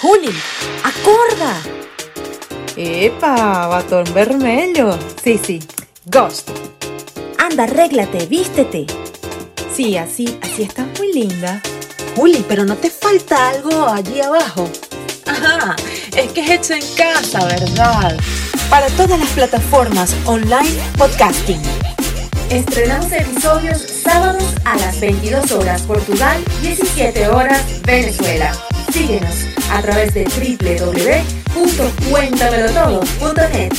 Juli, acorda! Epa, batón vermelho. Sí, sí, Ghost. Anda, arréglate, vístete. Sí, así, así estás muy linda. Juli, pero no te falta algo allí abajo. Ajá, es que es hecho en casa, ¿verdad? Para todas las plataformas online podcasting. Estrenamos episodios sábados a las 22 horas Portugal, 17 horas Venezuela. Síguenos a través de www.cuéntamelotodo.net.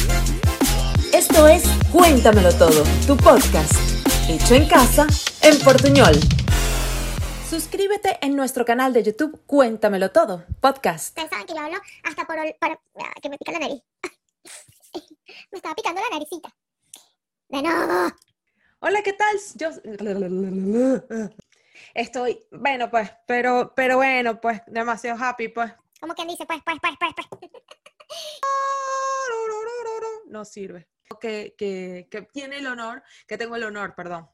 Esto es Cuéntamelo Todo, tu podcast, hecho en casa, en portuñol. Suscríbete en nuestro canal de YouTube Cuéntamelo Todo, podcast. Ustedes saben que yo hablo hasta por, por- ah, que me pica la nariz. me estaba picando la naricita. De nuevo. Hola, ¿qué tal? Yo estoy, bueno, pues, pero, pero bueno, pues, demasiado happy, pues. Como quien dice, pues, pues, pues, pues, pues. No sirve. Que, que, que tiene el honor, que tengo el honor, perdón.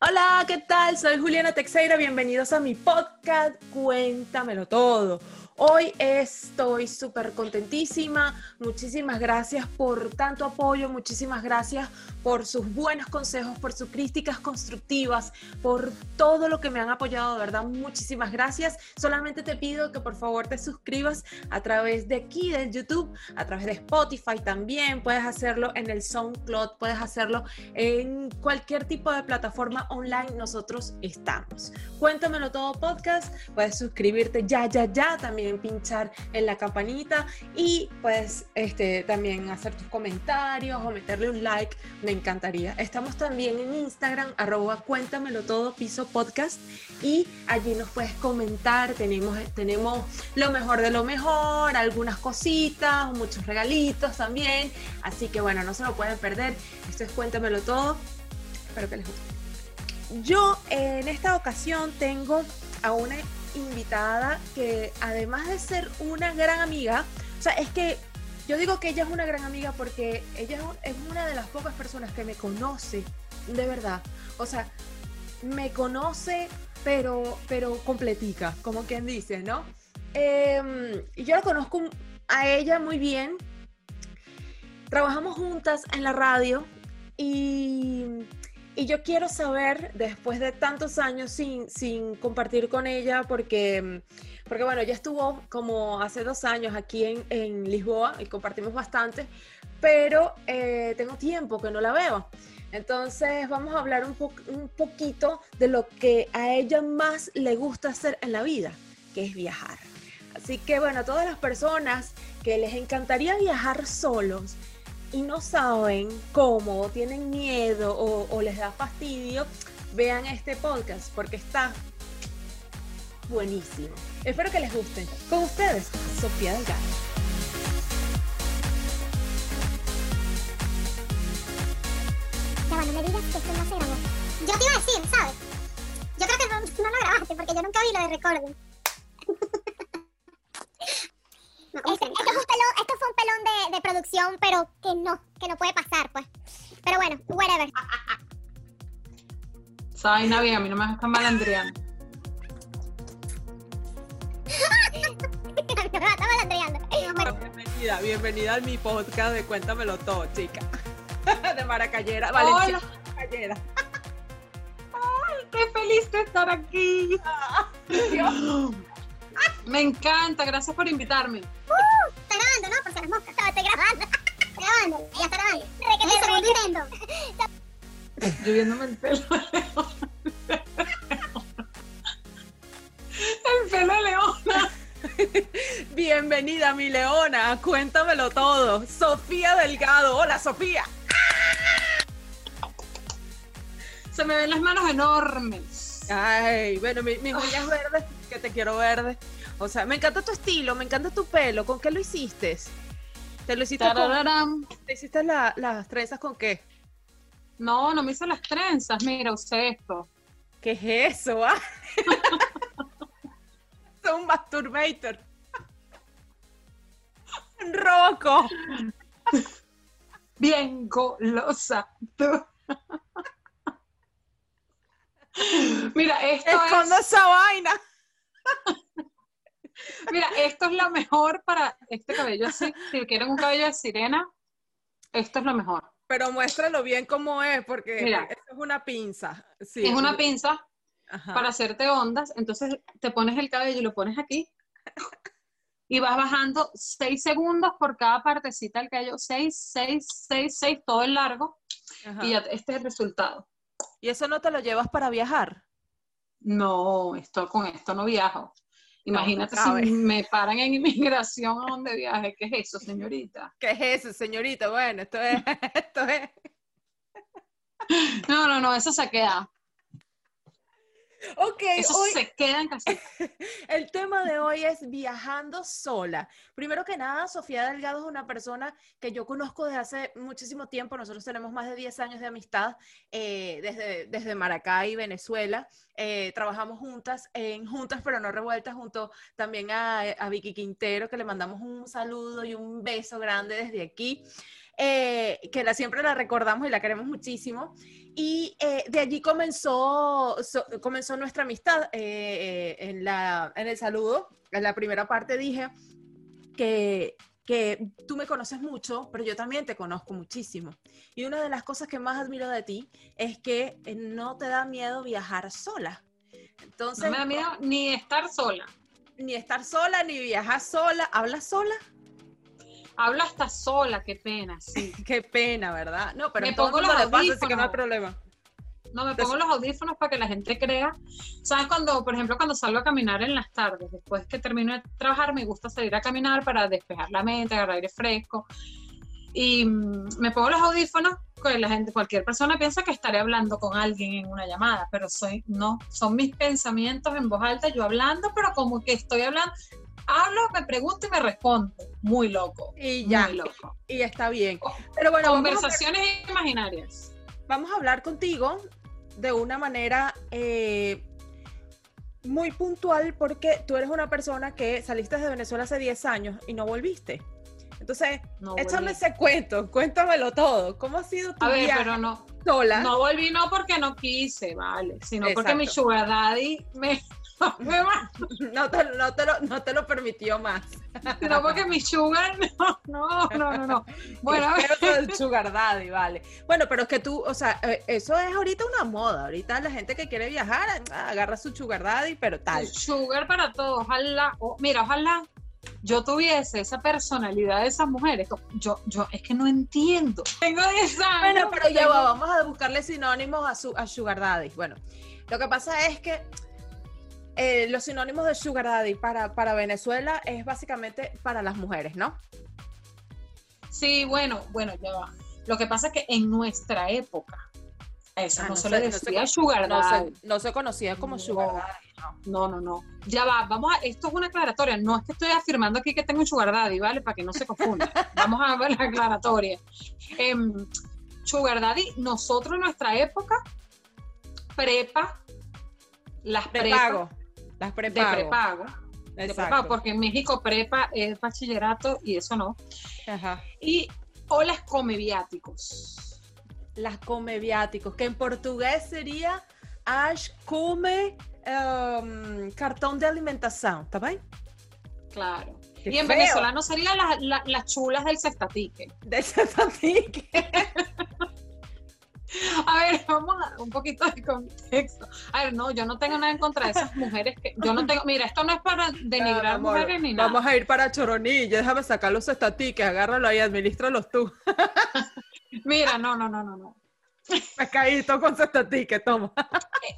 Hola, ¿qué tal? Soy Juliana Teixeira, bienvenidos a mi podcast Cuéntamelo Todo. Hoy estoy súper contentísima, muchísimas gracias por tanto apoyo, muchísimas gracias por sus buenos consejos, por sus críticas constructivas, por todo lo que me han apoyado, de verdad, muchísimas gracias. Solamente te pido que por favor te suscribas a través de aquí, de YouTube, a través de Spotify también, puedes hacerlo en el SoundCloud, puedes hacerlo en cualquier tipo de plataforma online, nosotros estamos. Cuéntamelo todo podcast, puedes suscribirte ya, ya, ya, también pinchar en la campanita y puedes este, también hacer tus comentarios o meterle un like, me encantaría. Estamos también en Instagram, arroba cuéntamelo todo piso podcast y allí nos puedes comentar, tenemos, tenemos lo mejor de lo mejor, algunas cositas, muchos regalitos también, así que bueno, no se lo pueden perder, esto es cuéntamelo todo, espero que les guste. Yo en esta ocasión tengo a una invitada que además de ser una gran amiga, o sea, es que yo digo que ella es una gran amiga porque ella es una de las pocas personas que me conoce, de verdad. O sea, me conoce, pero, pero completica, como quien dice, ¿no? Eh, yo la conozco a ella muy bien. Trabajamos juntas en la radio y y yo quiero saber, después de tantos años sin, sin compartir con ella, porque, porque bueno, ella estuvo como hace dos años aquí en, en Lisboa y compartimos bastante, pero eh, tengo tiempo que no la veo. Entonces vamos a hablar un, po un poquito de lo que a ella más le gusta hacer en la vida, que es viajar. Así que bueno, a todas las personas que les encantaría viajar solos, y no saben cómo, tienen miedo o, o, les da fastidio, vean este podcast porque está buenísimo. Espero que les guste. Con ustedes, Sofía Delgado. Ya bueno, me digas que esto no se grabó. Yo te iba a decir, ¿sabes? Yo creo que no, no lo grabaste porque yo nunca vi lo de recording. Este, esto, fue un pelón, esto fue un pelón de, de, producción, pero que no, que no puede pasar, pues. Pero bueno, whatever. Vaina bien, a mí no me están malandreando. bienvenida, bienvenida a mi podcast de Cuéntamelo Todo, chica. De Maracayera, Valencia. Maracayera. Ay, qué feliz de estar aquí. Me encanta, gracias por invitarme. Uh, está grabando, ¿no? Porque las moscas. No, estoy grabando. Estoy grabando, ya está grabando. Requete el segundo intento. Yo viéndome el pelo de leona. El pelo de leona. Bienvenida, mi leona. Cuéntamelo todo. Sofía Delgado. Hola, Sofía. Se me ven las manos enormes. Ay, bueno, mi, mi uñas verdes, que te quiero verde. O sea, me encanta tu estilo, me encanta tu pelo. ¿Con qué lo hiciste? ¿Te lo hiciste con, ¿Te hiciste la, las trenzas con qué? No, no me hice las trenzas. Mira, usé esto. ¿Qué es eso? Ah? es un masturbator. Roco. Bien golosa. Tú. Mira, esto Escondo es... esa vaina. Mira, esto es lo mejor para este cabello así. Si quieren un cabello de sirena, esto es lo mejor. Pero muéstralo bien cómo es, porque Mira. esto es una pinza. Sí, Es una pinza Ajá. para hacerte ondas, entonces te pones el cabello y lo pones aquí y vas bajando 6 segundos por cada partecita del cabello, 6, 6, 6, 6, todo el largo Ajá. y ya este es el resultado. ¿Y eso no te lo llevas para viajar? No, esto con esto no viajo. Imagínate no si me paran en inmigración a donde viaje. ¿Qué es eso, señorita? ¿Qué es eso, señorita? Bueno, esto es, esto es. No, no, no, eso se queda. Ok, Eso hoy se queda en casa. el tema de hoy es viajando sola. Primero que nada, Sofía Delgado es una persona que yo conozco desde hace muchísimo tiempo. Nosotros tenemos más de 10 años de amistad eh, desde, desde Maracay, Venezuela. Eh, trabajamos juntas, en juntas pero no revueltas, junto también a, a Vicky Quintero, que le mandamos un saludo y un beso grande desde aquí. eh, que la, siempre la recordamos y la queremos muchísimo. Y eh, de allí comenzó, so- comenzó nuestra amistad. eh, eh, en, la, en el saludo, en la primera parte dije que, que tú me conoces mucho, pero yo también te conozco muchísimo. Y una de las cosas que más admiro de ti es que no te da miedo viajar sola. Entonces, No me da miedo ni estar sola. ni estar sola, ni viajar sola. ¿Hablas sola? Hablo hasta sola, qué pena, sí. Qué pena, ¿verdad? No, pero Me pongo los pasa, así que no hay audífonos. problema. No, me pongo los audífonos para que la gente crea. ¿Sabes? Cuando, por ejemplo, cuando salgo a caminar en las tardes, después que termino de trabajar, me gusta salir a caminar para despejar la mente, agarrar aire fresco. Y mm, me pongo los audífonos, pues la gente, cualquier persona piensa que estaré hablando con alguien en una llamada, pero soy, no, son mis pensamientos en voz alta, yo hablando, pero como que estoy hablando, hablo, me pregunto y me respondo. Muy loco. Y ya, Muy loco. y está bien. Pero bueno, vamos Conversaciones imaginarias. vamos a hablar contigo de una manera eh, muy puntual porque tú eres una persona que saliste de Venezuela hace 10 años y no volviste. Entonces, No échame ese cuento, cuéntamelo todo. ¿Cómo ha sido tu A ver, viaje pero no, sola? No volví no porque no quise, vale, sino porque mi sugar daddy me, No, te, no te lo, no te lo permitió más. sino porque mi sugar no, no, no, no, no. Bueno, Pero el sugar daddy, vale. Bueno, pero es que tú, o sea, eh, eso es ahorita una moda. Ahorita la gente que quiere viajar ah, agarra su sugar daddy, pero tal. sugar para todo, ojalá, o- mira, ojalá yo tuviese esa personalidad de esas mujeres. Yo, yo, es que no entiendo. Tengo 10 años. Bueno, pero ya tengo- va, vamos a buscarle sinónimos a, su, a Sugar Daddy. Bueno, lo que pasa es que eh, los sinónimos de Sugar Daddy para, para Venezuela es básicamente para las mujeres, ¿no? Sí, bueno, bueno, ya va. Lo que pasa es que en nuestra época, eso Ah, no, no se le no decía sugar No daddy. se, no se conocía como Sugar. Daddy. ¿no? No, no. Ya va, vamos a, esto es una aclaratoria. No es que estoy afirmando aquí que tengo un sugar daddy, ¿vale? Para que no se confunda. vamos a ver la aclaratoria. Em, sugar daddy, nosotros en nuestra época, prepa, las prepas Prepago. Las de prepago. de porque en México prepa es bachillerato y eso no. Ajá. Y o las come viáticos. Las come viáticos, que en portugués sería Ash come um, cartón de alimentación, ¿está bien? Claro. Qué y en feo. venezolano serían las, las- las chulas del sextatique. De Satatique. A ver, vamos a un poquito de contexto. A ver, no, yo no tengo nada en contra de esas mujeres que yo no tengo, mira, esto no es para denigrar Ah, amor, mujeres ni nada. Vamos a ir para Choronilla, déjame sacar los estatiques, agárralo ahí, administralos tú. Mira, no, no, no, no, no. Pescadito con su estatique, toma.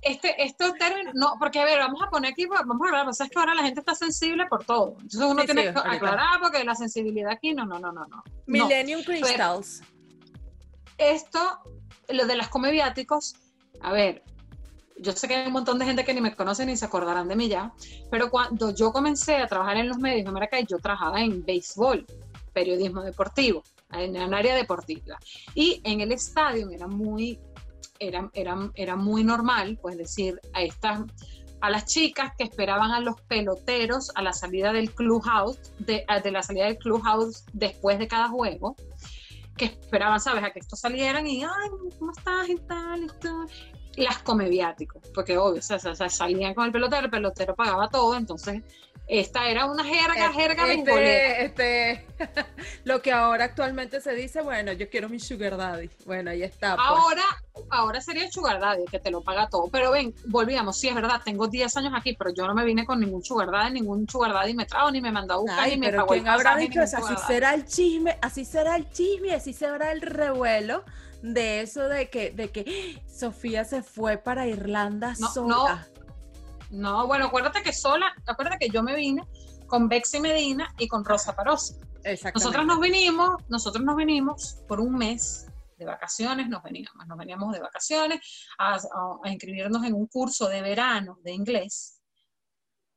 Este, estos términos, no, porque a ver, vamos a poner aquí, vamos a hablar, o sea, es que ahora la gente está sensible por todo. Entonces uno Sí, tiene sí, que aclarar porque la sensibilidad aquí, no, no, no, no, no. No. Millennium Crystals. Esto, lo de las comeviáticos, a ver, yo sé que hay un montón de gente que ni me conoce ni se acordarán de mí ya, pero cuando yo comencé a trabajar en los medios de Maracay, yo trabajaba en béisbol, periodismo deportivo, en el área deportiva. Y en el estadio era muy, era, era, era muy normal, pues decir, a estas a las chicas que esperaban a los peloteros a la salida del clubhouse, de, de la salida del clubhouse después de cada juego, que esperaban, ¿sabes?, a que estos salieran y, ay, ¿cómo estás? y tal, y. Las comeviáticos, porque obvio, o sea, salían con el pelotero, el pelotero pagaba todo, entonces esta era una jerga, Eh, jerga bengolera. este, este, lo que ahora actualmente se dice, bueno, yo quiero mi sugar daddy. Bueno, ahí está. pues. Ahora, ahora sería el sugar daddy, que te lo paga todo. Pero ven, volvíamos, sí es verdad, tengo 10 años aquí, pero yo no me vine con ningún sugar daddy, ningún sugar daddy me trajo, ni me mandó a buscar, Ay, ni me pero pagó el ¿quién habrá pasaje, dicho eso? Así será el chisme, así será el chisme, así será el revuelo de eso de que, de que Sofía se fue para Irlanda No, sola. No, bueno, acuérdate que sola, acuérdate que yo me vine con Bexy Medina y con Rosa Parosa. Nosotros nos vinimos, nosotros nos vinimos por un mes de vacaciones, nos veníamos, nos veníamos de vacaciones a, a- a inscribirnos en un curso de verano de inglés.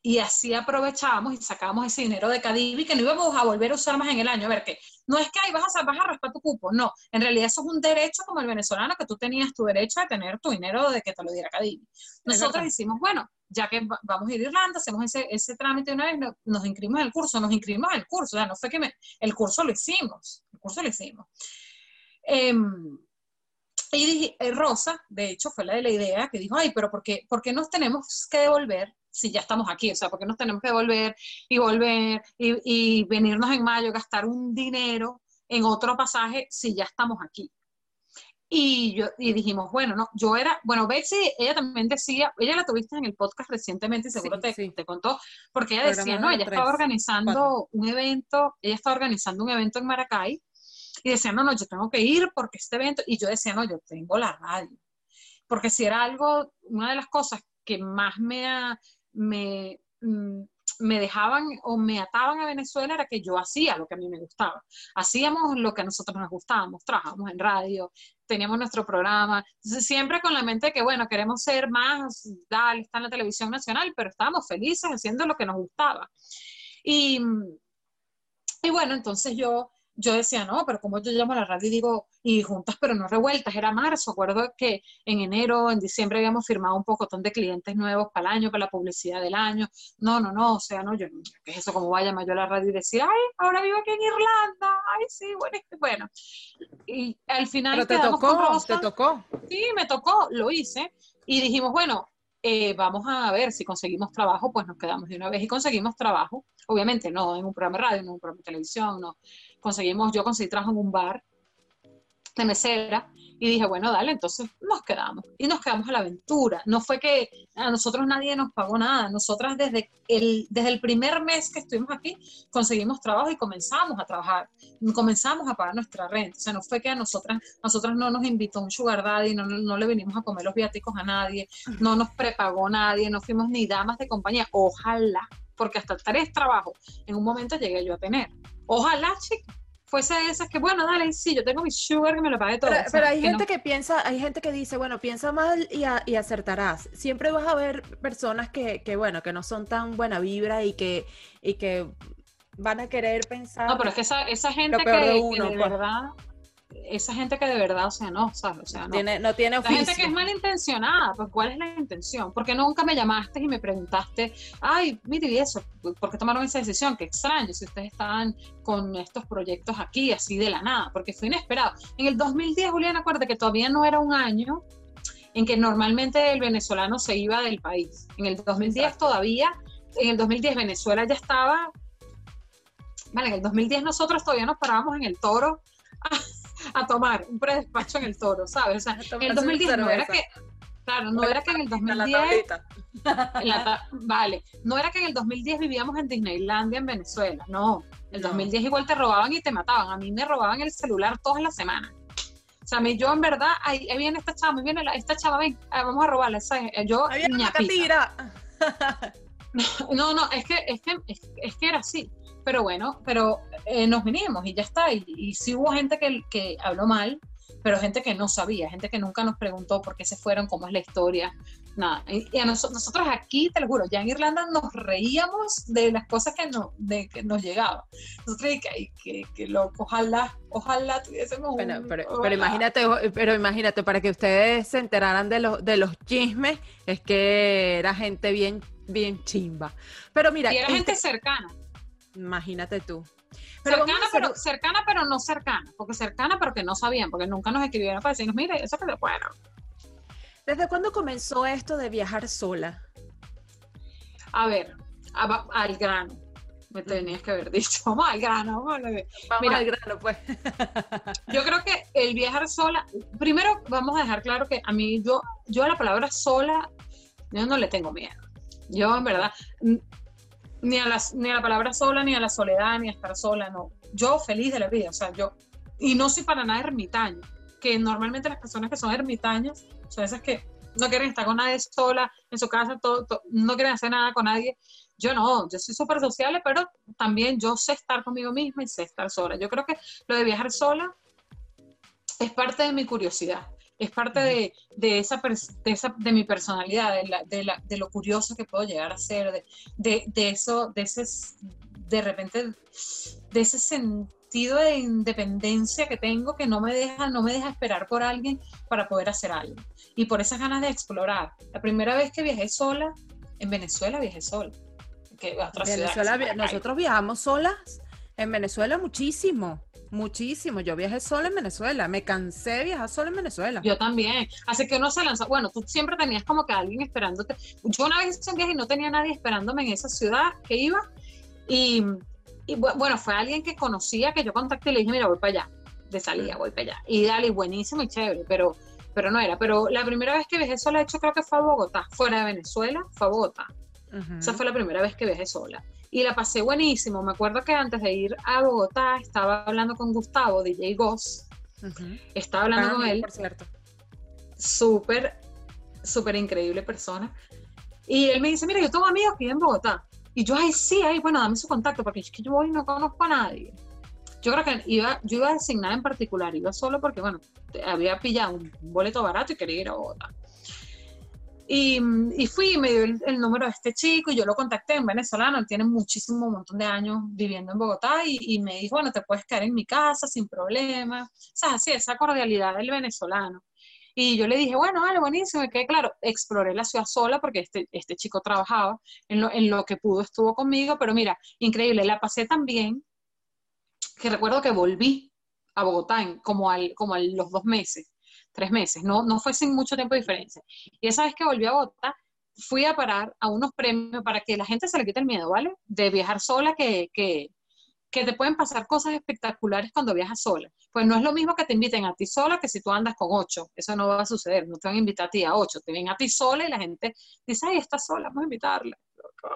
Y así aprovechábamos y sacábamos ese dinero de Cadivi que no íbamos a volver a usar más en el año. A ver, que no es que ahí vas a, vas a raspar tu cupo, no. En realidad eso es un derecho como el venezolano que tú tenías tu derecho a tener tu dinero de que te lo diera Cadivi. Nosotros hicimos, bueno, ya que va- vamos a ir a Irlanda, hacemos ese, ese trámite una vez, no- nos inscribimos en el curso, nos inscribimos en el curso, o sea, no fue que me, el curso lo hicimos, el curso lo hicimos. Em, y dije, eh, Rosa, de hecho, fue la de la idea que dijo, ay, pero ¿por qué, por qué nos tenemos que devolver si ya estamos aquí? O sea, ¿por qué nos tenemos que devolver y volver y, y venirnos en mayo, gastar un dinero en otro pasaje si ya estamos aquí? Y, yo, y dijimos, bueno, no, yo era, bueno, Betsy, ella también decía, ella la tuviste en el podcast recientemente y seguro Sí, te, sí. te contó, porque ella decía, no, ella estaba organizando un evento, ella estaba organizando un evento en Maracay y decía, no, no, yo tengo que ir porque este evento, y yo decía, no, yo tengo la radio, porque si era algo, una de las cosas que más me, ha- me, mm, me dejaban o me ataban a Venezuela era que yo hacía lo que a mí me gustaba. Hacíamos lo que a nosotros nos gustábamos, trabajábamos en radio, teníamos nuestro programa, entonces siempre con la mente de que, bueno, queremos ser más, dale, está en la televisión nacional, pero estábamos felices haciendo lo que nos gustaba. Y, y bueno, entonces yo, yo decía, no, pero como yo llamo a la radio y digo, y juntas pero no revueltas, era marzo, acuerdo que en enero, en diciembre habíamos firmado un pocotón de clientes nuevos para el año, para la publicidad del año, no, no, no, o sea, no, yo, ¿qué es eso? ¿Cómo va a llamar yo a la radio y decir, ay, ahora vivo aquí en Irlanda, ay, sí, bueno, bueno, y al final Pero te con tocó, Rosa. te tocó. Sí, me tocó, lo hice. Y dijimos, bueno, eh, vamos a ver si conseguimos trabajo, pues nos quedamos de una vez y conseguimos trabajo. Obviamente no en un programa de radio, no en un programa de televisión, no. Conseguimos, yo conseguí trabajo en un bar de mesera y dije, bueno, dale, entonces nos quedamos. Y nos quedamos a la aventura. No fue que a nosotros nadie nos pagó nada. Nosotras desde el, desde el primer mes que estuvimos aquí conseguimos trabajo y comenzamos a trabajar. Comenzamos a pagar nuestra renta. O sea, no fue que a nosotras, nosotras no nos invitó un sugar daddy, no, no, no le vinimos a comer los viáticos a nadie, no nos prepagó nadie, no fuimos ni damas de compañía. Ojalá, porque hasta tres trabajos en un momento llegué yo a tener. Ojalá, chica, fuese de esas que, bueno, dale, sí, yo tengo mi sugar que me lo pague todo. Pero, O sea, pero hay que gente no. que piensa, hay gente que dice, bueno, piensa mal y, a- y acertarás. Siempre vas a ver personas que, que, bueno, que no son tan buena vibra y que, y que van a querer pensar. No, pero es que esa, esa gente que, peor de que uno, de pues. verdad, esa gente que de verdad, o sea, no, ¿sabes? O sea, no. tiene, no tiene La gente oficio. que es malintencionada, pues ¿cuál es la intención? Porque nunca me llamaste y me preguntaste, ay, mire, y eso, ¿por qué tomaron esa decisión? Qué extraño, si ustedes estaban con estos proyectos aquí, así de la nada, porque fue inesperado. En el 2010, Julián, acuérdate que todavía no era un año en que normalmente el venezolano se iba del país. En el 2010 Exacto. todavía, en el 2010 Venezuela ya estaba, vale, en el 2010 nosotros todavía nos parábamos en el toro a, tomar un predespacho en el toro, ¿sabes? O sea, en el 2010 no era que, claro, no era que en el La 2010 tablita. en la ta- vale, no era que en el 2010 vivíamos en Disneylandia en Venezuela, no. El No. 2010 igual te robaban y te mataban. A mí me robaban el celular todas las semanas. O sea, yo en verdad, ahí, ahí viene esta chava, ahí viene la- esta chava, ven, ah, vamos a robarla. esa es- Yo, Ahí viene la. No, no, es que, es que, es, es que era así. Pero bueno, pero eh, nos vinimos y ya está. Y, y sí hubo gente que, que habló mal, pero gente que no sabía, gente que nunca nos preguntó por qué se fueron, cómo es la historia, nada. Y, y a noso- nosotros aquí, te lo juro, ya en Irlanda nos reíamos de las cosas que, no, de, que nos llegaban. Nosotros, que, que, que ojalá, ojalá tuviésemos Bueno, un- pero, ojalá. pero imagínate, pero imagínate, para que ustedes se enteraran de los, de los chismes, es que era gente bien, bien chimba. Pero mira, Y era este- gente cercana. Imagínate tú. Pero cercana, hacer- pero, cercana, pero no cercana. Porque cercana, pero que no sabían, porque nunca nos escribieron para decirnos, mire, eso que bueno. ¿Desde cuándo comenzó esto de viajar sola? A ver, a- al grano. Me tenías que haber dicho, vamos al grano. Vamos, a Vamos Mira. al grano, pues. Yo creo que el viajar sola, primero vamos a dejar claro que a mí, yo, yo a la palabra sola, yo no le tengo miedo. Yo en verdad, ni a, las, ni a la palabra sola, ni a la soledad, ni a estar sola, no. Yo feliz de la vida, o sea, yo, y no soy para nada ermitaño, que normalmente las personas que son ermitañas son esas que no quieren estar con nadie sola en su casa, todo, todo- no quieren hacer nada con nadie. Yo no, yo soy súper sociable, pero también yo sé estar conmigo misma y sé estar sola. Yo creo que lo de viajar sola es parte de mi curiosidad, es parte de, de esa, de, esa- de mi personalidad, de, la- de, la- de lo curioso que puedo llegar a ser, de, de, eso, de ese, de repente, de ese sentido de independencia que tengo que no me deja, no me deja esperar por alguien para poder hacer algo. Y por esas ganas de explorar. La primera vez que viajé sola, en Venezuela viajé sola. Que otra Venezuela, nosotros viajamos solas en Venezuela muchísimo, muchísimo. Yo viajé sola en Venezuela, me cansé de viajar sola en Venezuela. Yo también. Así que uno se lanza. Bueno, tú siempre tenías como que alguien esperándote. Yo una vez hice un viaje y no tenía nadie esperándome en esa ciudad que iba. Y, y bu- bueno, fue alguien que conocía que yo contacté y le dije, mira, voy para allá. De salida, voy para allá. Y dale, buenísimo y chévere, pero, pero no era. Pero la primera vez que viajé sola, de hecho, creo que fue a Bogotá. Fuera de Venezuela, fue a Bogotá. Esa fue la primera vez que viajé sola. Y la pasé buenísimo. Me acuerdo que antes de ir a Bogotá estaba hablando con Gustavo, DJ Goss. Estaba hablando con él Por cierto. súper, súper increíble persona. Y él me dice, mira, yo tengo amigos que viven en Bogotá. Y yo, ay, sí, ay, bueno, dame su contacto, porque es que yo voy y no conozco a nadie. Yo creo que iba, yo iba designada en particular, iba solo porque, bueno, había pillado un boleto barato y quería ir a Bogotá. Y, y fui me dio el, número de este chico y yo lo contacté en venezolano, él tiene muchísimo, montón de años viviendo en Bogotá y, y me dijo, bueno, te puedes quedar en mi casa sin problema. O sea, así, esa cordialidad del venezolano. Y yo le dije, bueno, vale, buenísimo. Y que claro, exploré la ciudad sola porque este, este chico trabajaba, en lo, en lo que pudo estuvo conmigo, pero mira, increíble, la pasé tan bien que recuerdo que volví a Bogotá en, como, al, como a los dos meses, tres meses, no, no fue sin mucho tiempo de diferencia. Y esa vez que volví a Bogotá, fui a parar a unos premios para que la gente se le quite el miedo, ¿vale? De viajar sola, que, que, que te pueden pasar cosas espectaculares cuando viajas sola. Pues no es lo mismo que te inviten a ti sola que si tú andas con ocho. Eso no va a suceder. No te van a invitar a ti a ocho. Te ven a ti sola y la gente dice, ay, está sola, vamos a invitarla.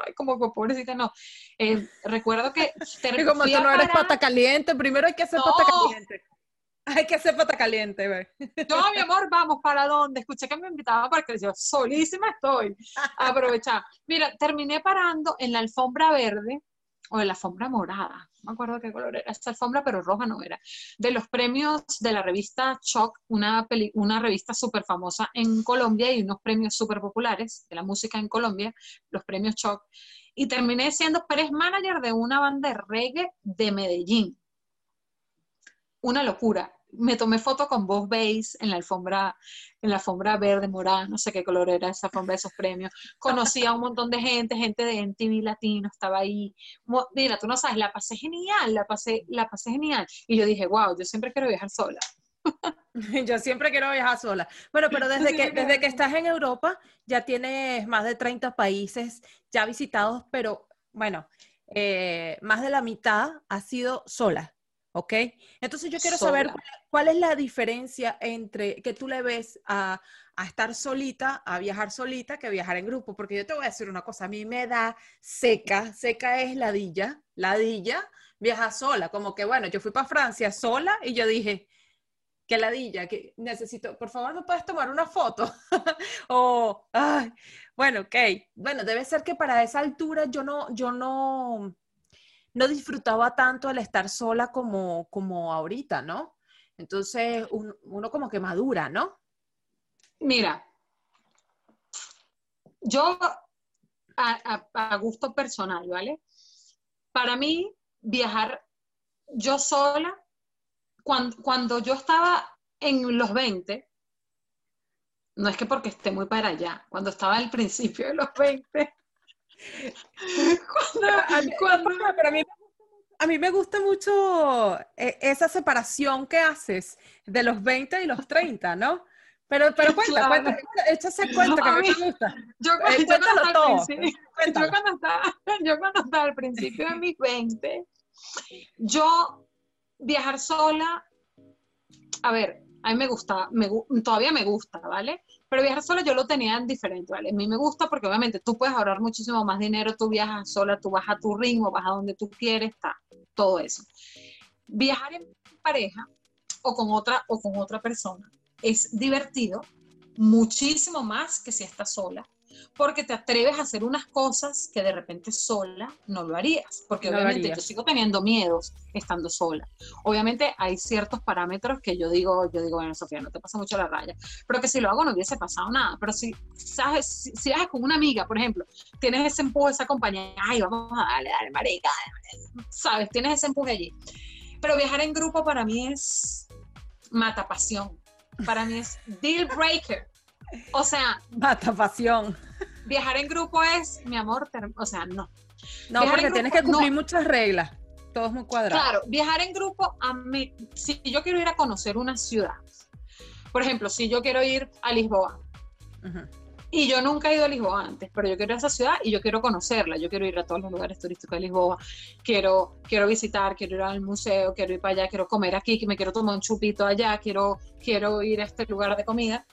Ay, como pobrecita, no. Eh, recuerdo que... te- Y como tú no eres pata caliente, primero hay que hacer No. pata caliente. Hay que hacer pata caliente, ve. No, mi amor, vamos, ¿para dónde? Escuché que me invitaban para que yo solísima estoy. Aprovechar. Mira, terminé parando en la alfombra verde o en la alfombra morada. No me acuerdo qué color era esa alfombra, pero roja no era. De los premios de la revista Choc, una, revista súper famosa en Colombia y unos premios súper populares de la música en Colombia, los premios Choc. Y terminé siendo press manager de una banda de reggae de Medellín una locura. Me tomé foto con Bob Bass en la alfombra, en la alfombra verde, morada, no sé qué color era esa alfombra de esos premios. Conocí a un montón de gente, gente de MTV Latino estaba ahí. Mira, tú no sabes, la pasé genial, la pasé, la pasé genial. Y yo dije, wow, yo siempre quiero viajar sola. Yo siempre quiero viajar sola. Bueno, pero desde que, desde que estás en Europa ya tienes más de 30 países ya visitados, pero bueno, eh, más de la mitad ha sido sola, ¿ok? Entonces yo quiero saber cuál, cuál es la diferencia entre que tú le ves a, a estar solita, a viajar solita, que viajar en grupo, porque yo te voy a decir una cosa, a mí me da seca, seca es ladilla, ladilla, viajar sola, como que bueno, yo fui para Francia sola y yo dije, que ladilla, que necesito, por favor, ¿me puedes tomar una foto? o, ay, bueno, ok. Bueno, debe ser que para esa altura yo no, yo no, no disfrutaba tanto el estar sola como, como ahorita, ¿no? Entonces, un- uno como que madura, ¿no? Mira, yo a gusto personal, ¿vale? Para mí, viajar yo sola, cuando, cuando yo estaba en los 20, no es que porque esté muy para allá, cuando estaba al principio de los 20, cuando, a mí, cuando- pero a mí, a mí me gusta mucho eh, esa separación que haces de los 20 y los 30, ¿no? Pero, pero cuenta, Claro. cuenta, echa ese cuento que A mí me gusta. Yo, Eh, yo cuando todo, estaba al principio- cuéntalo. yo cuando estaba, yo cuando estaba al principio de mis 20, yo viajar sola, a ver, a mí me gusta, me, todavía me gusta, ¿vale? Pero viajar sola yo lo tenía en diferente, ¿vale? A mí me gusta porque obviamente tú puedes ahorrar muchísimo más dinero, tú viajas sola, tú vas a tu ritmo, vas a donde tú quieres, está, todo eso. Viajar en pareja o con otra, o con otra persona es divertido, muchísimo más que si estás sola, porque te atreves a hacer unas cosas que de repente sola no lo harías, porque No obviamente harías. yo sigo teniendo miedos estando sola. Obviamente hay ciertos parámetros que yo digo, yo digo, bueno, Sofía, no te pasa mucho la raya, pero que si lo hago no hubiese pasado nada, pero si, sabes, si, si viajas con una amiga, por ejemplo, tienes ese empuje, esa compañía, ay, vamos a darle, dale, marica, dale", sabes, tienes ese empuje allí. Pero viajar en grupo para mí es mata pasión, para mí es deal breaker. O sea, Mata pasión. viajar en grupo es, mi amor, o sea, no. No, Viajar porque en tienes que cumplir no. muchas reglas. Todo es muy cuadrado. Claro, viajar en grupo, a mí, si yo quiero ir a conocer una ciudad, por ejemplo, si yo quiero ir a Lisboa, y yo nunca he ido a Lisboa antes, pero yo quiero ir a esa ciudad y yo quiero conocerla, yo quiero ir a todos los lugares turísticos de Lisboa, quiero, quiero visitar, quiero ir al museo, quiero ir para allá, quiero comer aquí, que me quiero tomar un chupito allá, quiero, quiero ir a este lugar de comida.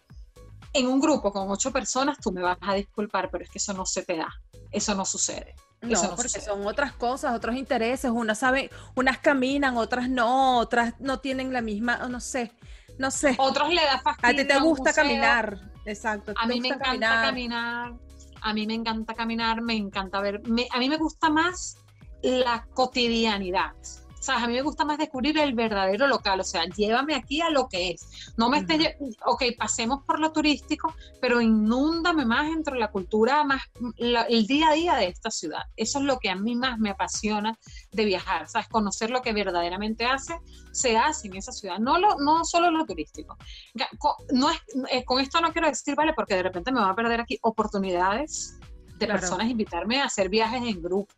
En un grupo con ocho personas, tú me vas a disculpar, pero es que eso no se te da, eso no sucede. No, Eso no porque sucede. son otras cosas, otros intereses. Unas saben, unas caminan, otras no, otras no tienen la misma, no sé, no sé. Otros le da fastidio. A ti te gusta caminar, exacto. A mí me encanta caminar. a mí me encanta caminar, me encanta ver, me- a mí me gusta más la cotidianidad. ¿Sabes? A mí me gusta más descubrir el verdadero local, o sea, llévame aquí a lo que es. No me estés, lle- ok, pasemos por lo turístico, pero inúndame más entre la cultura, más la- el día a día de esta ciudad. Eso es lo que a mí más me apasiona de viajar, ¿sabes? Conocer lo que verdaderamente hace, se hace en esa ciudad, no, lo, no solo lo turístico. Ga- co- No es, eh, con esto no quiero decir, vale, porque de repente me va a perder aquí oportunidades de Claro. personas invitarme a hacer viajes en grupo.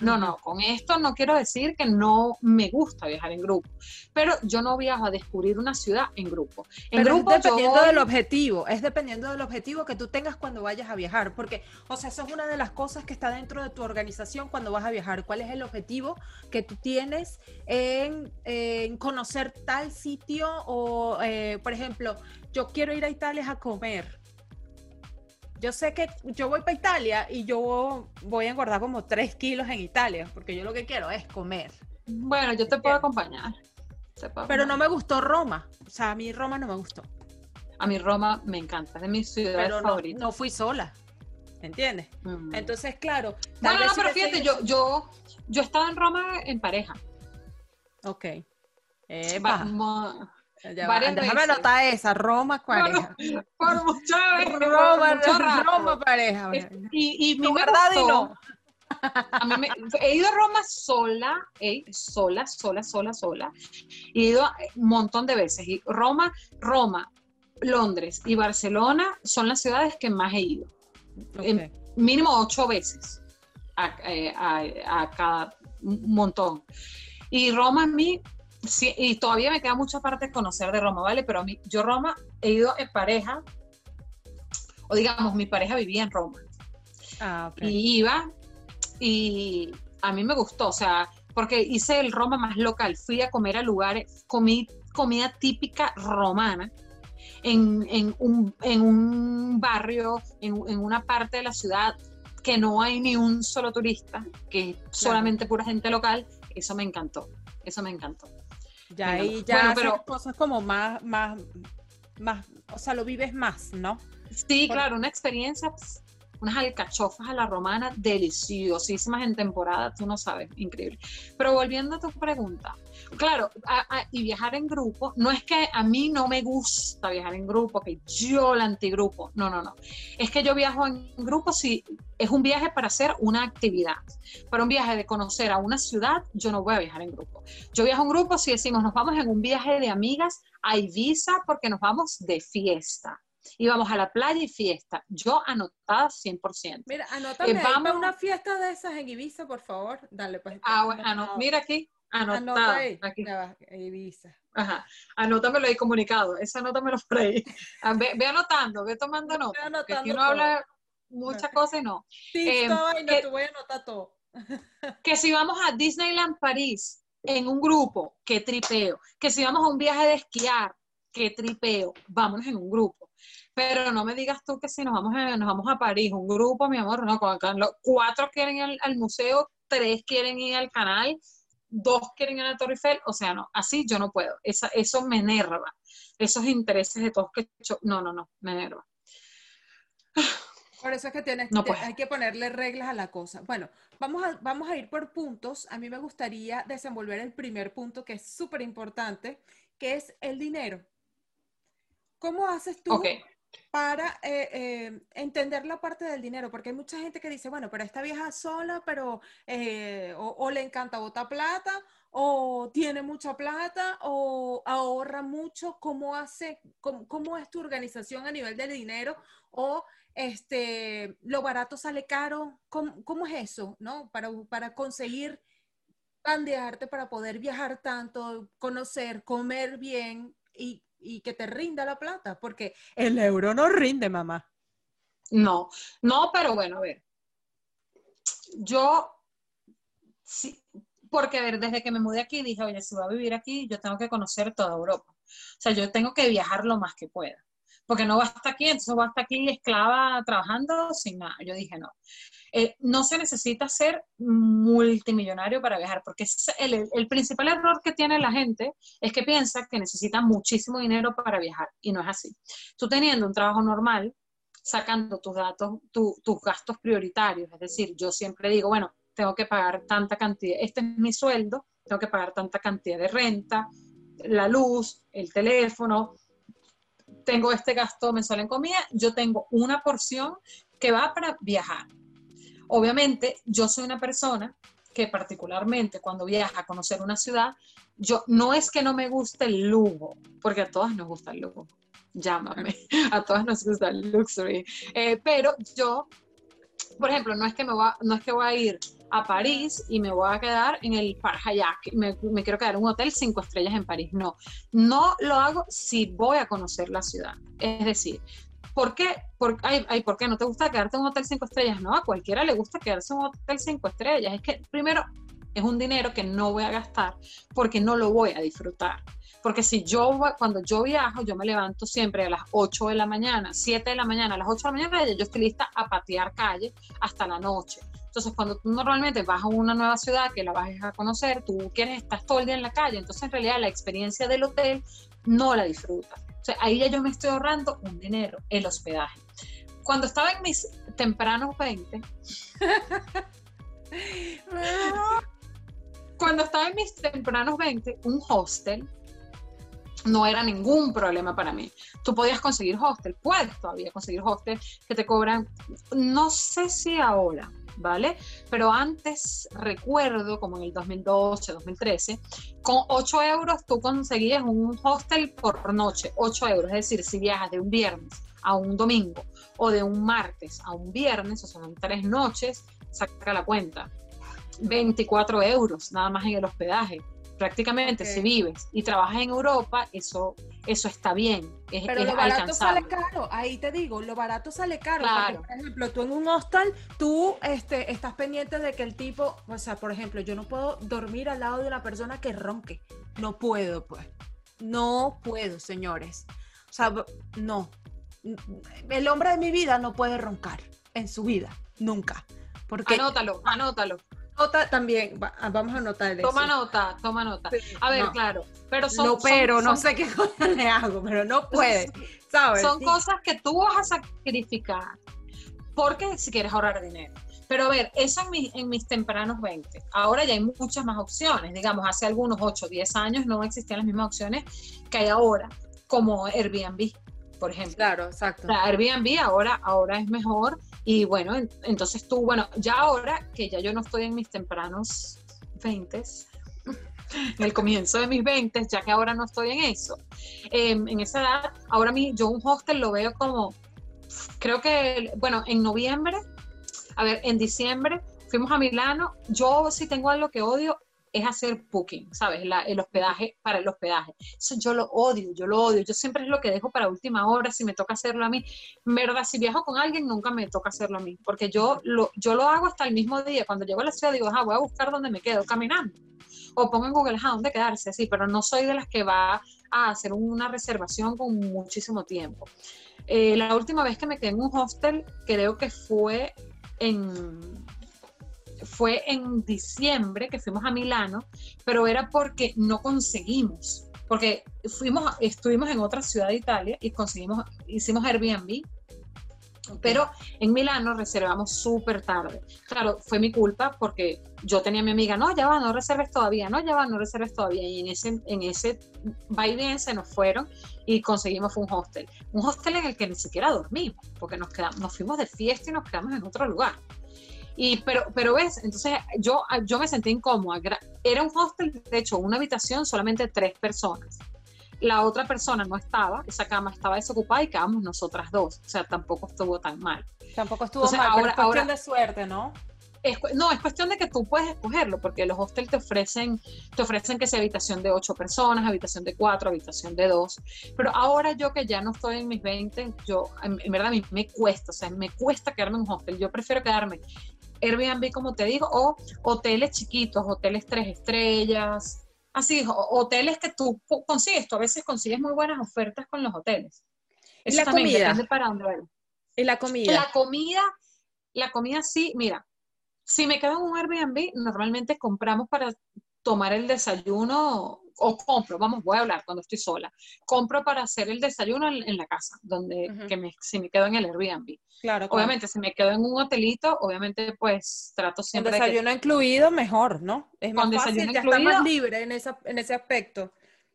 No, no, con esto no quiero decir que no me gusta viajar en grupo, pero yo no viajo a descubrir una ciudad en grupo. En Pero grupo es dependiendo voy- del objetivo, es dependiendo del objetivo que tú tengas cuando vayas a viajar, porque, o sea, eso es una de las cosas que está dentro de tu organización cuando vas a viajar. ¿Cuál es el objetivo que tú tienes en, en conocer tal sitio? O, eh, por ejemplo, yo quiero ir a Italia a comer. Yo sé que yo voy para Italia y yo voy a engordar como 3 kilos en Italia, porque yo lo que quiero es comer. Bueno, yo te puedo acompañar. Te puedo Pero no me gustó Roma. O sea, a mí Roma no me gustó. A mí Roma me encanta, es de mis ciudades pero no, favoritas. no fui sola. ¿Entiendes? Mm. Entonces, claro. tal vez no, si pero fíjate, yo, yo, yo estaba en Roma en pareja. Ok. Epa. Varias Déjame veces. anotar esa, Roma pareja. por muchas veces, por Roma, mucho. Roma pareja. Es- Y, y a me verdad y no. A mí me- he ido a Roma sola, eh, sola, sola, sola, sola. He ido a- un montón de veces. Y Roma, Roma, Londres y Barcelona son las ciudades que más he ido. em, Mínimo ocho veces a, eh, a- a cada montón. Y Roma a mí, sí, y todavía me queda mucha parte de conocer de Roma, ¿vale? Pero a mí, yo Roma he ido en pareja, o digamos, mi pareja vivía en Roma Ah, ok. y iba y a mí me gustó, o sea, porque hice el Roma más local, fui a comer a lugares, comí comida típica romana en, en un, en un barrio, en, en una parte de la ciudad que no hay ni un solo turista, que es solamente pura gente local, eso me encantó, eso me encantó. Ya ahí ya bueno, haces cosas como más, más, más, o sea, lo vives más, ¿no? Sí, Por- claro, una experiencia, pues, unas alcachofas a la romana deliciosísimas en temporada, tú no sabes, increíble. Pero volviendo a tu pregunta, claro, a- a- y viajar en grupo, no es que a mí no me gusta viajar en grupo, que yo la antigrupo, no, no, no. Es que yo viajo en grupo si es un viaje para hacer una actividad. Para un viaje de conocer a una ciudad, yo no voy a viajar en grupo. Yo viajo en grupo si decimos, nos vamos en un viaje de amigas a Ibiza porque nos vamos de fiesta. Y vamos a la playa y fiesta. Yo anotada 100%. Mira, anótame ahí vamos- para una fiesta de esas en Ibiza, por favor. Dale, pues. Ah, bueno, no, mira aquí. Anotada. Anota ahí. aquí. Ya va, Ibiza. Ajá. Anótamelo ahí comunicado. Esa anótamelo por ahí. Ah, Ve, ve anotando, ve tomando nota. Estoy Que aquí anotando uno todo. habla muchas cosas y no. Sí, Em, esta vaina, que- te voy a anotar todo. Que si vamos a Disneyland París en un grupo, qué tripeo. Que si vamos a un viaje de esquiar, qué tripeo. Vámonos en un grupo. Pero no me digas tú que si nos vamos a, nos vamos a París, un grupo, mi amor, no, cuatro quieren ir al, al museo, tres quieren ir al canal, dos quieren ir a la Torre Eiffel, o sea, no, así yo no puedo. Esa, eso me enerva. Esos intereses de todos que yo- no, no, no, me enerva. Por eso es que tienes, No te- puedo. hay que ponerle reglas a la cosa. Bueno, vamos a, vamos a ir por puntos. A mí me gustaría desenvolver el primer punto que es súper importante, que es el dinero. ¿Cómo haces tú Ok. Para eh, eh, entender la parte del dinero? Porque hay mucha gente que dice, bueno, pero esta vieja sola, pero eh, o, le encanta botar plata, o tiene mucha plata, o ahorra mucho. ¿Cómo hace, cómo, cómo es tu organización a nivel del dinero? O este, lo barato sale caro. ¿Cómo, cómo es eso, no? Para, para conseguir bandearte, para poder viajar tanto, conocer, comer bien y, y que te rinda la plata, porque el euro no rinde, mamá. No, no, pero bueno, a ver. Yo, sí, porque a ver, desde que me mudé aquí dije, oye, si voy a vivir aquí, yo tengo que conocer toda Europa. O sea, yo tengo que viajar lo más que pueda. Porque no basta aquí, entonces basta aquí esclava trabajando sin nada. Yo dije, no. Eh, no se necesita ser multimillonario para viajar, porque el, principal error que tiene la gente es que piensa que necesita muchísimo dinero para viajar, y no es así. Tú teniendo un trabajo normal, sacando tus datos, tu- tus gastos prioritarios. Es decir, yo siempre digo, bueno, tengo que pagar tanta cantidad, este es mi sueldo, tengo que pagar tanta cantidad de renta, la luz, el teléfono, tengo este gasto mensual en comida, yo tengo una porción que va para viajar. Obviamente, yo soy una persona que particularmente cuando viaja a conocer una ciudad, yo no es que no me guste el lujo, porque a todas nos gusta el lujo, llámame, a todas nos gusta el luxury, Eh, pero yo, por ejemplo, no es que me va, no es que voy a ir a París y me voy a quedar en el Parc Hyatt, me, me quiero quedar en un hotel cinco estrellas en París, no, no lo hago si voy a conocer la ciudad, es decir, ¿Por qué? Por, ay, ¿Por qué no te gusta quedarte en un hotel cinco estrellas? No, a cualquiera le gusta quedarse en un hotel cinco estrellas. Es que primero es un dinero que no voy a gastar porque no lo voy a disfrutar. Porque si yo, cuando yo viajo, yo me levanto siempre a las 8 de la mañana, 7 de la mañana, a las 8 de la mañana, yo estoy lista a patear calle hasta la noche. Entonces, cuando tú normalmente vas a una nueva ciudad que la vas a conocer, tú quieres, estás todo el día en la calle, entonces en realidad la experiencia del hotel no la disfrutas. O sea, ahí ya yo me estoy ahorrando un dinero, el hospedaje. Cuando estaba en mis tempranos 20, cuando estaba en mis tempranos 20, un hostel no era ningún problema para mí. Tú podías conseguir hostel, puedes todavía conseguir hostel que te cobran, no sé si ahora, ¿vale? Pero antes recuerdo, como en el 2012, 2013, con 8 euros tú conseguías un hostel por noche, 8 euros, es decir, si viajas de un viernes a un domingo o de un martes a un viernes, o sea, tres noches, saca la cuenta. 24 euros nada más en el hospedaje. Prácticamente si vives y trabajas en Europa, eso, eso está bien, es, Pero es lo barato alcanzable. sale caro, ahí te digo, lo barato sale caro. Claro. Porque, por ejemplo, tú en un hostal, tú este, estás pendiente de que el tipo, o sea, por ejemplo, yo no puedo dormir al lado de una persona que ronque. No puedo, pues. No puedo, señores. O sea, no. El hombre de mi vida no puede roncar en su vida, nunca. Porque Anótalo, anótalo. Nota también, ah, vamos a anotar. Toma nota, toma nota. Sí, A ver, no. claro, pero son, no, son- pero no son- sé qué cosa le hago, pero no puede, ¿sabes? son Sí. cosas que tú vas a sacrificar porque si quieres ahorrar dinero. Pero a ver, eso en, mis- en mis tempranos 20. Ahora ya hay muchas más opciones. Digamos, hace algunos 8 o 10 años no existían las mismas opciones que hay ahora, como Airbnb, por ejemplo. Claro, exacto. Sea, Airbnb ahora, ahora es mejor y bueno, en- entonces tú, bueno, ya ahora que ya yo no estoy en mis tempranos 20, en el comienzo de mis 20, ya que ahora no estoy en eso, em, en esa edad, ahora mi, yo un hostel lo veo como, creo que, bueno, en noviembre, a ver, en diciembre fuimos a Milano, yo si tengo algo que odio es hacer booking, ¿sabes? el hospedaje para el hospedaje. Eso yo lo odio, yo lo odio. Yo siempre es lo que dejo para última hora, si me toca hacerlo a mí. Verdad, si viajo con alguien, nunca me toca hacerlo a mí, porque yo lo, yo lo hago hasta el mismo día. Cuando llego a la ciudad, digo, ah, voy a buscar dónde me quedo, caminando. O pongo en Google, ah, dónde quedarse, así, pero no soy de las que va a hacer una reservación con muchísimo tiempo. Eh, la última vez que me quedé en un hostel, creo que fue en fue en diciembre que fuimos a Milano, pero era porque no conseguimos, porque fuimos, estuvimos en otra ciudad de Italia y conseguimos, hicimos Airbnb, pero en Milano reservamos súper tarde. Claro, fue mi culpa porque yo tenía a mi amiga, no, ya va, no reserves todavía, no, ya va, no reserves todavía. Y en ese, en ese va y bien se nos fueron y conseguimos un hostel. Un hostel en el que ni siquiera dormimos, porque nos, quedamos, nos fuimos de fiesta y nos quedamos en otro lugar. Y, pero, pero ves, entonces yo, yo me sentí incómoda. Era un hostel, de hecho, una habitación, solamente tres personas. La otra persona no estaba, esa cama estaba desocupada y quedamos nosotras dos. O sea, tampoco estuvo tan mal. Tampoco estuvo mal, ahora, es cuestión de suerte, ¿no? no, es cuestión de que tú puedes escogerlo, porque los hostels te ofrecen, te ofrecen que sea habitación de ocho personas, habitación de cuatro, habitación de dos. Pero ahora yo que ya no estoy en mis 20, yo, en, verdad a mí me cuesta, o sea, me cuesta quedarme en un hostel. Yo prefiero quedarme Airbnb, como te digo, o hoteles chiquitos, hoteles tres estrellas, así, hoteles que tú consigues, tú a veces consigues muy buenas ofertas con los hoteles. Eso la también comida? depende para dónde ¿Y la comida? La comida, la comida sí, mira, si me quedo en un Airbnb, normalmente compramos para tomar el desayuno o compro, vamos, voy a hablar cuando estoy sola, compro para hacer el desayuno en, la casa, donde que me, si me quedo en el Airbnb. Claro, Obviamente, si me quedo en un hotelito, obviamente, pues trato siempre. Con desayuno incluido, mejor, ¿no? Es más Con fácil, ya está más libre en, esa, en ese aspecto.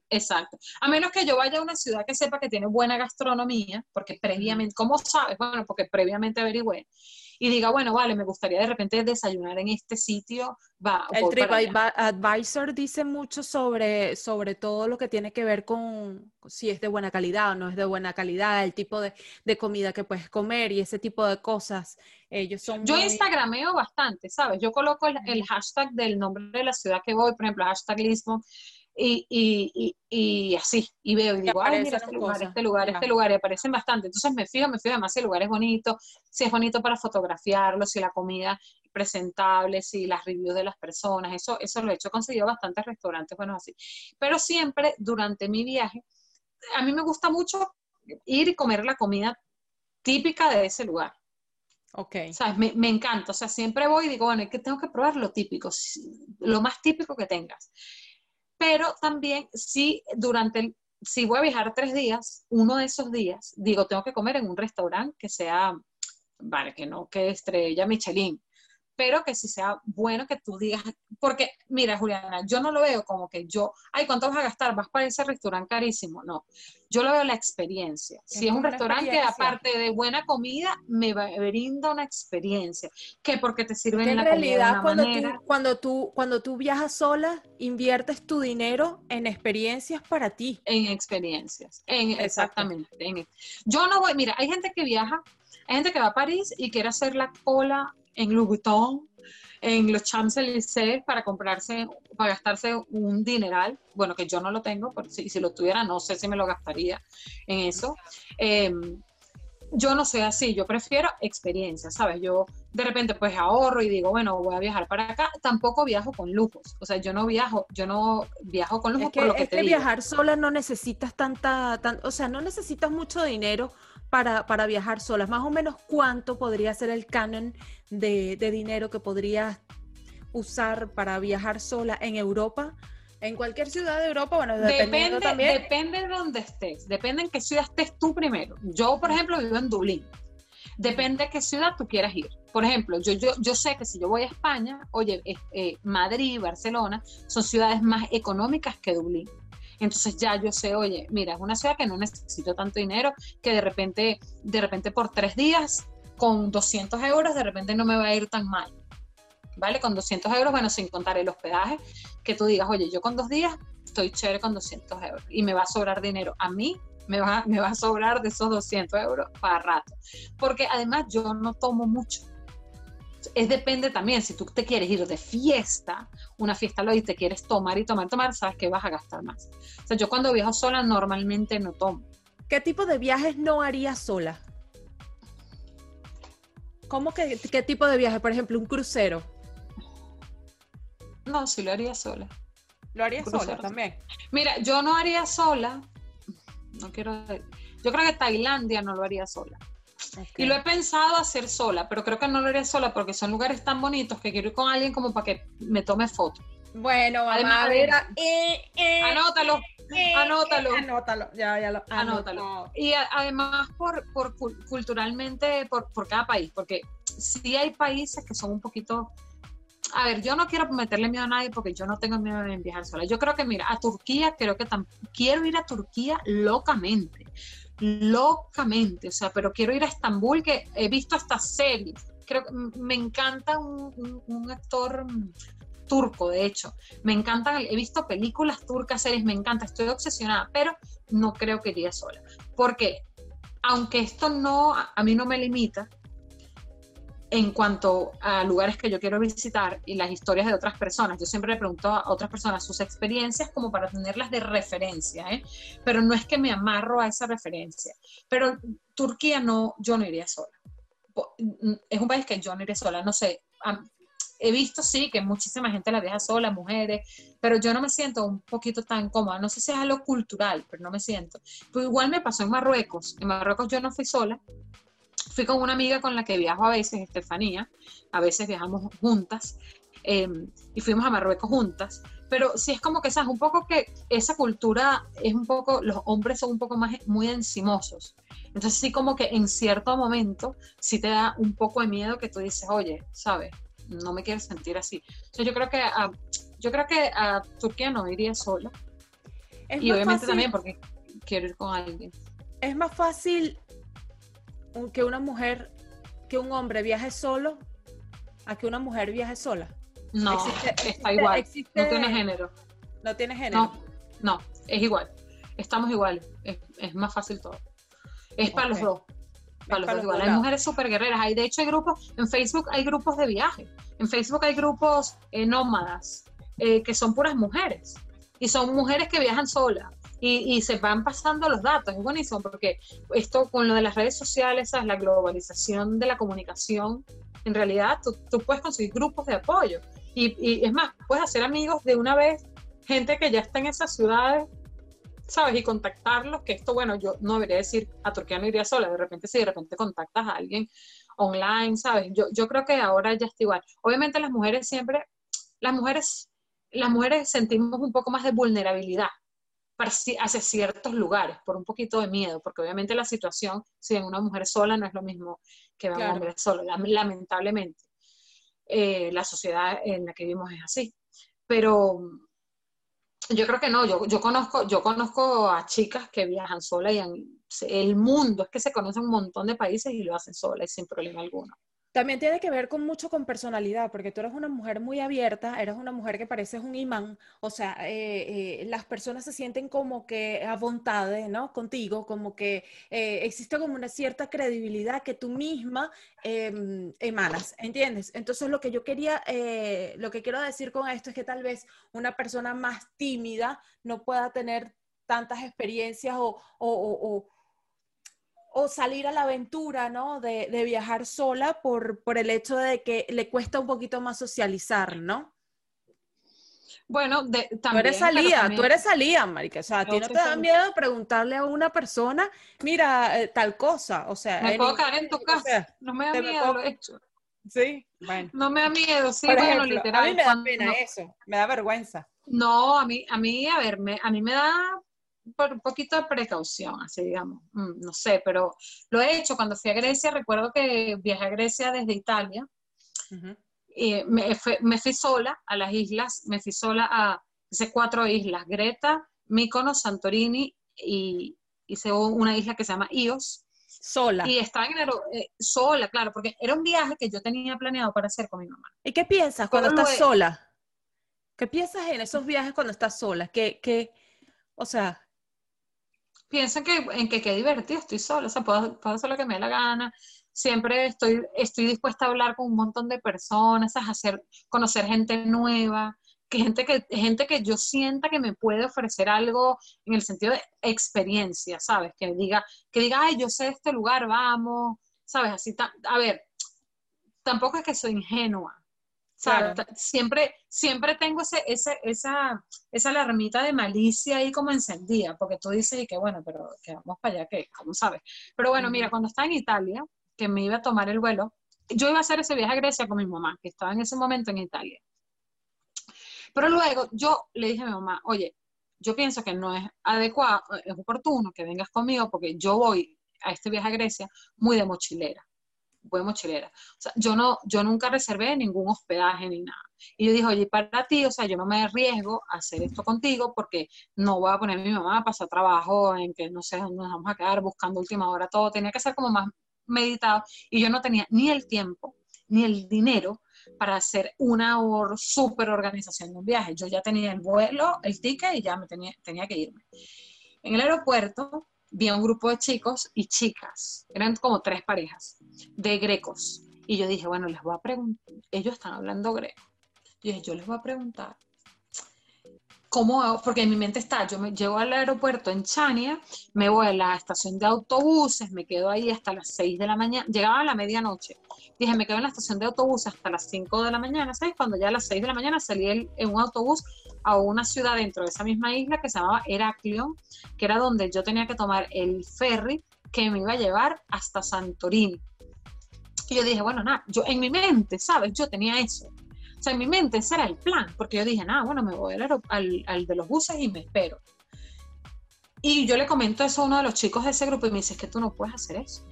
Exacto. A menos que yo vaya a una ciudad que sepa que tiene buena gastronomía, porque previamente, ¿cómo sabes? Bueno, porque previamente averigüé y diga, bueno, vale, me gustaría de repente desayunar en este sitio. Va, el TripAdvisor dice mucho sobre, sobre todo lo que tiene que ver con si es de buena calidad o no es de buena calidad, el tipo de, comida que puedes comer y ese tipo de cosas. Ellos son Yo instagrameo bastante, ¿sabes? Yo coloco el, el, hashtag del nombre de la ciudad que voy, por ejemplo, hashtag Lisbon, y, y, y, así, y veo y digo, ay, mira este lugar, este lugar, este lugar, y aparecen bastante. Entonces me fijo, me fijo además si el lugar es bonito, si es bonito para fotografiarlo, si la comida es presentable, si las reviews de las personas, eso, eso lo he hecho, he conseguido bastantes restaurantes bueno así. Pero siempre durante mi viaje, a mí me gusta mucho ir y comer la comida típica de ese lugar. Ok. ¿Sabes? Me, me, encanta. O sea, siempre voy y digo, bueno, es que tengo que probar lo típico, lo más típico que tengas pero también si durante el, si voy a viajar tres días, uno de esos días, digo, tengo que comer en un restaurante que sea, vale, que no que estrella Michelin, pero que sí sea bueno que tú digas, porque mira, Juliana, yo no lo veo como que yo, ay, ¿cuánto vas a gastar? Vas para ese restaurante carísimo. No, yo lo veo la experiencia. Si es, un restaurante que aparte de buena comida, me brinda una experiencia, que porque te sirven en la realidad cuando tú, cuando tú cuando tú viajas sola, inviertes tu dinero en experiencias para ti. En experiencias, en, exactamente. En, yo no voy, mira, hay gente que viaja, hay gente que va a París y quiere hacer la cola en Louis Vuitton, en los Champs-Élysées para comprarse, para gastarse un dineral, bueno, que yo no lo tengo, pero si, si lo tuviera no sé si me lo gastaría en eso. Em, yo no soy así, yo prefiero experiencia, ¿sabes? Yo de repente pues ahorro y digo, bueno, voy a viajar para acá, tampoco viajo con lujos, o sea, yo no viajo, yo no viajo con lujos es que, por lo que es que viajar sola no necesitas tanta, tan, o sea, no necesitas mucho dinero para, para, viajar solas? Más o menos cuánto podría ser el canon de, dinero que podrías usar para viajar sola en Europa? En cualquier ciudad de Europa, bueno, depende también. Depende de dónde estés, depende en qué ciudad estés tú primero. Yo, por ejemplo, vivo en Dublín. Depende de qué ciudad tú quieras ir. Por ejemplo, yo, yo, yo sé que si yo voy a España, oye, eh, Madrid, Barcelona, son ciudades más económicas que Dublín. Entonces ya yo sé, oye, mira, es una ciudad que no necesito tanto dinero, que de repente, de repente por tres días, con 200 euros, de repente no me va a ir tan mal. ¿Vale? Con 200 euros, bueno, sin contar el hospedaje, que tú digas, oye, yo con dos días estoy chévere con 200 euros y me va a sobrar dinero. A mí me va, me va a sobrar de esos 200 euros para rato. Porque además yo no tomo mucho. Es depende también, si tú te quieres ir de fiesta, una fiesta lo y te quieres tomar y tomar, tomar, sabes que vas a gastar más. O sea, yo cuando viajo sola normalmente no tomo. ¿Qué tipo de viajes no harías sola? ¿Cómo que qué tipo de viaje? Por ejemplo, un crucero. No, sí lo haría sola. ¿Lo harías sola también? Mira, yo no haría sola, no quiero, yo creo que Tailandia no lo haría sola. Y lo he pensado hacer sola, pero creo que no lo haría sola porque son lugares tan bonitos que quiero ir con alguien como para que me tome fotos. Bueno, vamos Además, a ver. eh, eh, Anótalo, eh, anótalo. eh, anótalo, ya, ya lo Anótalo. anotó. Y a- además por, por cul- culturalmente, por, por cada país, porque sí hay países que son un poquito... A ver, yo no quiero meterle miedo a nadie porque yo no tengo miedo en viajar sola. Yo creo que, mira, a Turquía creo que quiero ir a Turquía locamente, locamente, o sea, pero quiero ir a Estambul que he visto hasta series. Creo que me encanta un, actor mm, turco, de hecho. Me encantan, he visto películas turcas, series, me encanta, estoy obsesionada, pero no creo que iría sola. Porque aunque esto no, a mí no me limita en cuanto a lugares que yo quiero visitar y las historias de otras personas, yo siempre le pregunto a otras personas sus experiencias como para tenerlas de referencia, ¿eh? pero no es que me amarro a esa referencia. Pero Turquía no, yo no iría sola. Es un país que yo no iría sola, no sé. He visto, sí, que muchísima gente la viaja sola, mujeres, pero yo no me siento un poquito tan cómoda. No sé si es algo cultural, pero no me siento. Pues igual me pasó en Marruecos. En Marruecos yo no fui sola. Fui con una amiga con la que viajo a veces, Estefanía. A veces viajamos juntas. eh, y fuimos a Marruecos juntas. Pero sí es como que, ¿sabes? Un poco que esa cultura es un poco, los hombres son un poco más, muy encimosos. Entonces sí como que en cierto momento sí te da un poco de miedo que tú dices, oye, ¿sabes? No me quiero sentir así. Sea, yo creo que a, yo creo que a Turquía no iría sola. Es Y obviamente fácil- también porque quiero ir con alguien. Es más fácil que una mujer, que un hombre viaje solo a que una mujer viaje sola. No, Existe- está existe- igual. existe- No tiene género. No tiene género. No, no, es igual. Estamos iguales. Es, es más fácil todo. Es para los dos. Para los dos igual. Hay mujeres súper guerreras. Hay, de hecho, hay grupos, en Facebook hay grupos de viaje. En Facebook hay grupos eh, nómadas eh, que son puras mujeres. Y son mujeres que viajan solas. Y, y se van pasando los datos. Es buenísimo porque esto con lo de las redes sociales, ¿sabes? la globalización de la comunicación, en realidad tú, tú puedes conseguir grupos de apoyo. Y, y es más, puedes hacer amigos de una vez, gente que ya está en esas ciudades, ¿sabes? Y contactarlos, que esto, bueno, yo no debería decir a Turquía no iría sola, de repente si de repente contactas a alguien online, ¿sabes? Yo, yo creo que ahora ya está igual. Obviamente las mujeres siempre, las mujeres, las mujeres sentimos un poco más de vulnerabilidad hacia ciertos lugares, por un poquito de miedo, porque obviamente la situación, si en una mujer sola no es lo mismo que Claro. un hombre solo, lam- lamentablemente. Eh, la sociedad en la que vivimos es así. Pero yo creo que no, yo, yo, conozco, yo conozco a chicas que viajan solas y se- el mundo es que se conocen un montón de países y lo hacen solas y sin problema alguno. También tiene que ver con mucho con personalidad, porque tú eres una mujer muy abierta, eres una mujer que pareces un imán, o sea, eh, eh, las personas se sienten como que a voluntad, ¿no? Contigo, como que eh, existe como una cierta credibilidad que tú misma em, emanas, ¿entiendes? Entonces lo que yo quería, eh, lo que quiero decir con esto es que tal vez una persona más tímida no pueda tener tantas experiencias o, o salir a la aventura, ¿no? De, de viajar sola por, por el hecho de que le cuesta un poquito más socializar, ¿no? Bueno, de, Tú también. eres pero salida, también- tú eres salida, marica. O sea, a ti no te da miedo preguntarle a una persona, mira, eh, tal cosa. O sea, Me puedo quedar en tu o casa. sea, no me da te me miedo, puedo- lo he hecho. sí, bueno. No me da miedo, sí, Por bueno, ejemplo, literal. a mí me da cuando- pena eso, me da vergüenza. No, a mí, a mí, a ver, me- a mí me da por un poquito de precaución, así digamos, Mm, no sé, pero lo he hecho cuando fui a Grecia, recuerdo que viajé a Grecia desde Italia, y me, fui sola a las islas, me fui sola a, hice cuatro islas, Greta, Mykonos, Santorini, y hice una isla que se llama Ios, Sola. y estaba en aero- eh, sola, claro, porque era un viaje que yo tenía planeado para hacer con mi mamá. ¿Y qué piensas cuando estás he- sola? ¿Qué piensas en esos viajes cuando estás sola? Que, que, o sea, piensan que, en que qué divertido, estoy sola, o sea, puedo, puedo hacer lo que me dé la gana, siempre estoy, estoy dispuesta a hablar con un montón de personas, a hacer, conocer gente nueva, que gente que, gente que yo sienta que me puede ofrecer algo en el sentido de experiencia, ¿sabes? Que diga, que diga, ay, yo sé de este lugar, vamos, ¿sabes? Así, a ver, tampoco es que soy ingenua, Siempre, siempre tengo ese, ese, esa, esa alarmita de malicia ahí como encendida, porque tú dices que bueno, pero que vamos para allá, que ¿cómo sabes? Pero bueno, mira, cuando estaba en Italia, que me iba a tomar el vuelo, yo iba a hacer ese viaje a Grecia con mi mamá, que estaba en ese momento en Italia. Pero luego yo le dije a mi mamá, oye, yo pienso que no es adecuado, es oportuno que vengas conmigo porque yo voy a este viaje a Grecia muy de mochilera voy mochilera. O sea, yo, no, yo nunca reservé ningún hospedaje ni nada. Y yo dije, oye, para ti, o sea, yo no me arriesgo a hacer esto contigo porque no voy a poner a mi mamá a pasar trabajo en que no sé dónde nos vamos a quedar buscando última hora todo. Tenía que ser como más meditado. Y yo no tenía ni el tiempo ni el dinero para hacer una súper organización de un viaje. Yo ya tenía el vuelo, el ticket y ya me tenía, tenía que irme. En el aeropuerto vi a un grupo de chicos y chicas, eran como tres parejas de grecos. Y yo dije, bueno, les voy a preguntar, ellos están hablando greco. Dije, yo les voy a preguntar, ¿cómo hago? Porque en mi mente está, yo me llevo al aeropuerto en Chania, me voy a la estación de autobuses, me quedo ahí hasta las 6 de la mañana, llegaba a la medianoche. Dije, me quedo en la estación de autobuses hasta las 5 de la mañana, ¿sabes? Cuando ya a las 6 de la mañana salí en un autobús a una ciudad dentro de esa misma isla que se llamaba Heraclion, que era donde yo tenía que tomar el ferry que me iba a llevar hasta Santorini. Y yo dije, bueno, nada, yo en mi mente, ¿sabes? Yo tenía eso. O sea, en mi mente ese era el plan, porque yo dije, nada, bueno, me voy al, al, al de los buses y me espero. Y yo le comento eso a uno de los chicos de ese grupo y me dice, es que tú no puedes hacer eso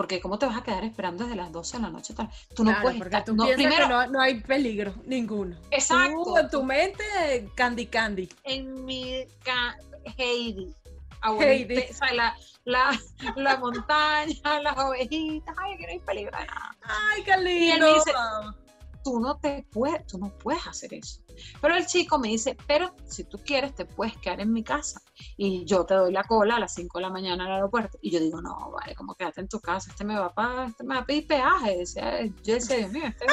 porque ¿cómo te vas a quedar esperando desde las 12 de la noche? Tú no puedes porque Tú no, primero, que no, hay peligro, ninguno. Exacto. Tú, en tu mente, Candy Candy. En mi Heidi. Heidi. O sea, la, la, la, montaña, las ovejitas. Ay, que no hay peligro de nada. Ay, qué lindo. Y él dice, tú no te puedes, tú no puedes hacer eso. Pero el chico me dice, pero si tú quieres, te puedes quedar en mi casa. Y yo te doy la cola a las 5 de la mañana al aeropuerto. Y yo digo, no, vale, como quédate en tu casa, este me va a pagar, este me va a pedir peaje. yo decía, Dios mío, este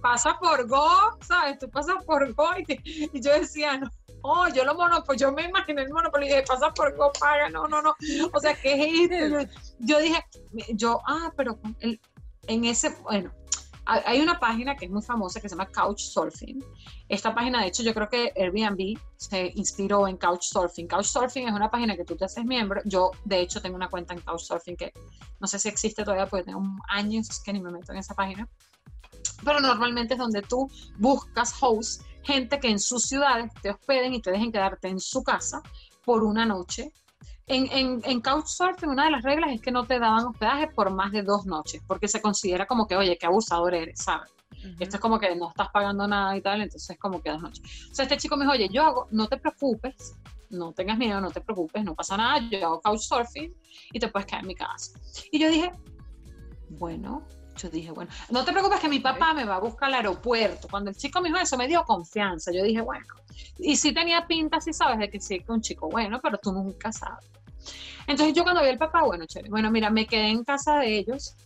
pasa por Go, ¿sabes? Tú pasas por Go. Y, yo decía, no, oh, yo lo monopolio, pues yo me imaginé el monopolio y dije, pasa por Go, paga, no, no, no. O sea, ¿qué es esto? Yo dije, yo, ah, pero en ese, bueno, hay una página que es muy famosa que se llama Couchsurfing. Esta página, de hecho, yo creo que Airbnb se inspiró en Couchsurfing. Couchsurfing es una página que tú te haces miembro. Yo, de hecho, tengo una cuenta en Couchsurfing que no sé si existe todavía porque tengo años que ni me meto en esa página. Pero normalmente es donde tú buscas hosts, gente que en sus ciudades te hospeden y te dejen quedarte en su casa por una noche en, en, en, Couchsurfing una de las reglas es que no te daban hospedaje por más de dos noches, porque se considera como que, oye, qué abusador eres, ¿sabes? Esto es como que no estás pagando nada y tal, entonces es como que dos noches. O sea, este chico me dijo, oye, yo hago, no te preocupes, no tengas miedo, no te preocupes, no pasa nada, yo hago Couchsurfing y te puedes quedar en mi casa. Y yo dije, bueno, yo dije, bueno, no te preocupes que mi papá me va a buscar al aeropuerto. Cuando el chico me dijo eso, me dio confianza. Yo dije, bueno, y sí tenía pinta, sí sabes, de que sí, que un chico bueno, pero tú nunca sabes. Entonces yo cuando vi al papá, bueno, chévere, bueno, mira, me quedé en casa de ellos.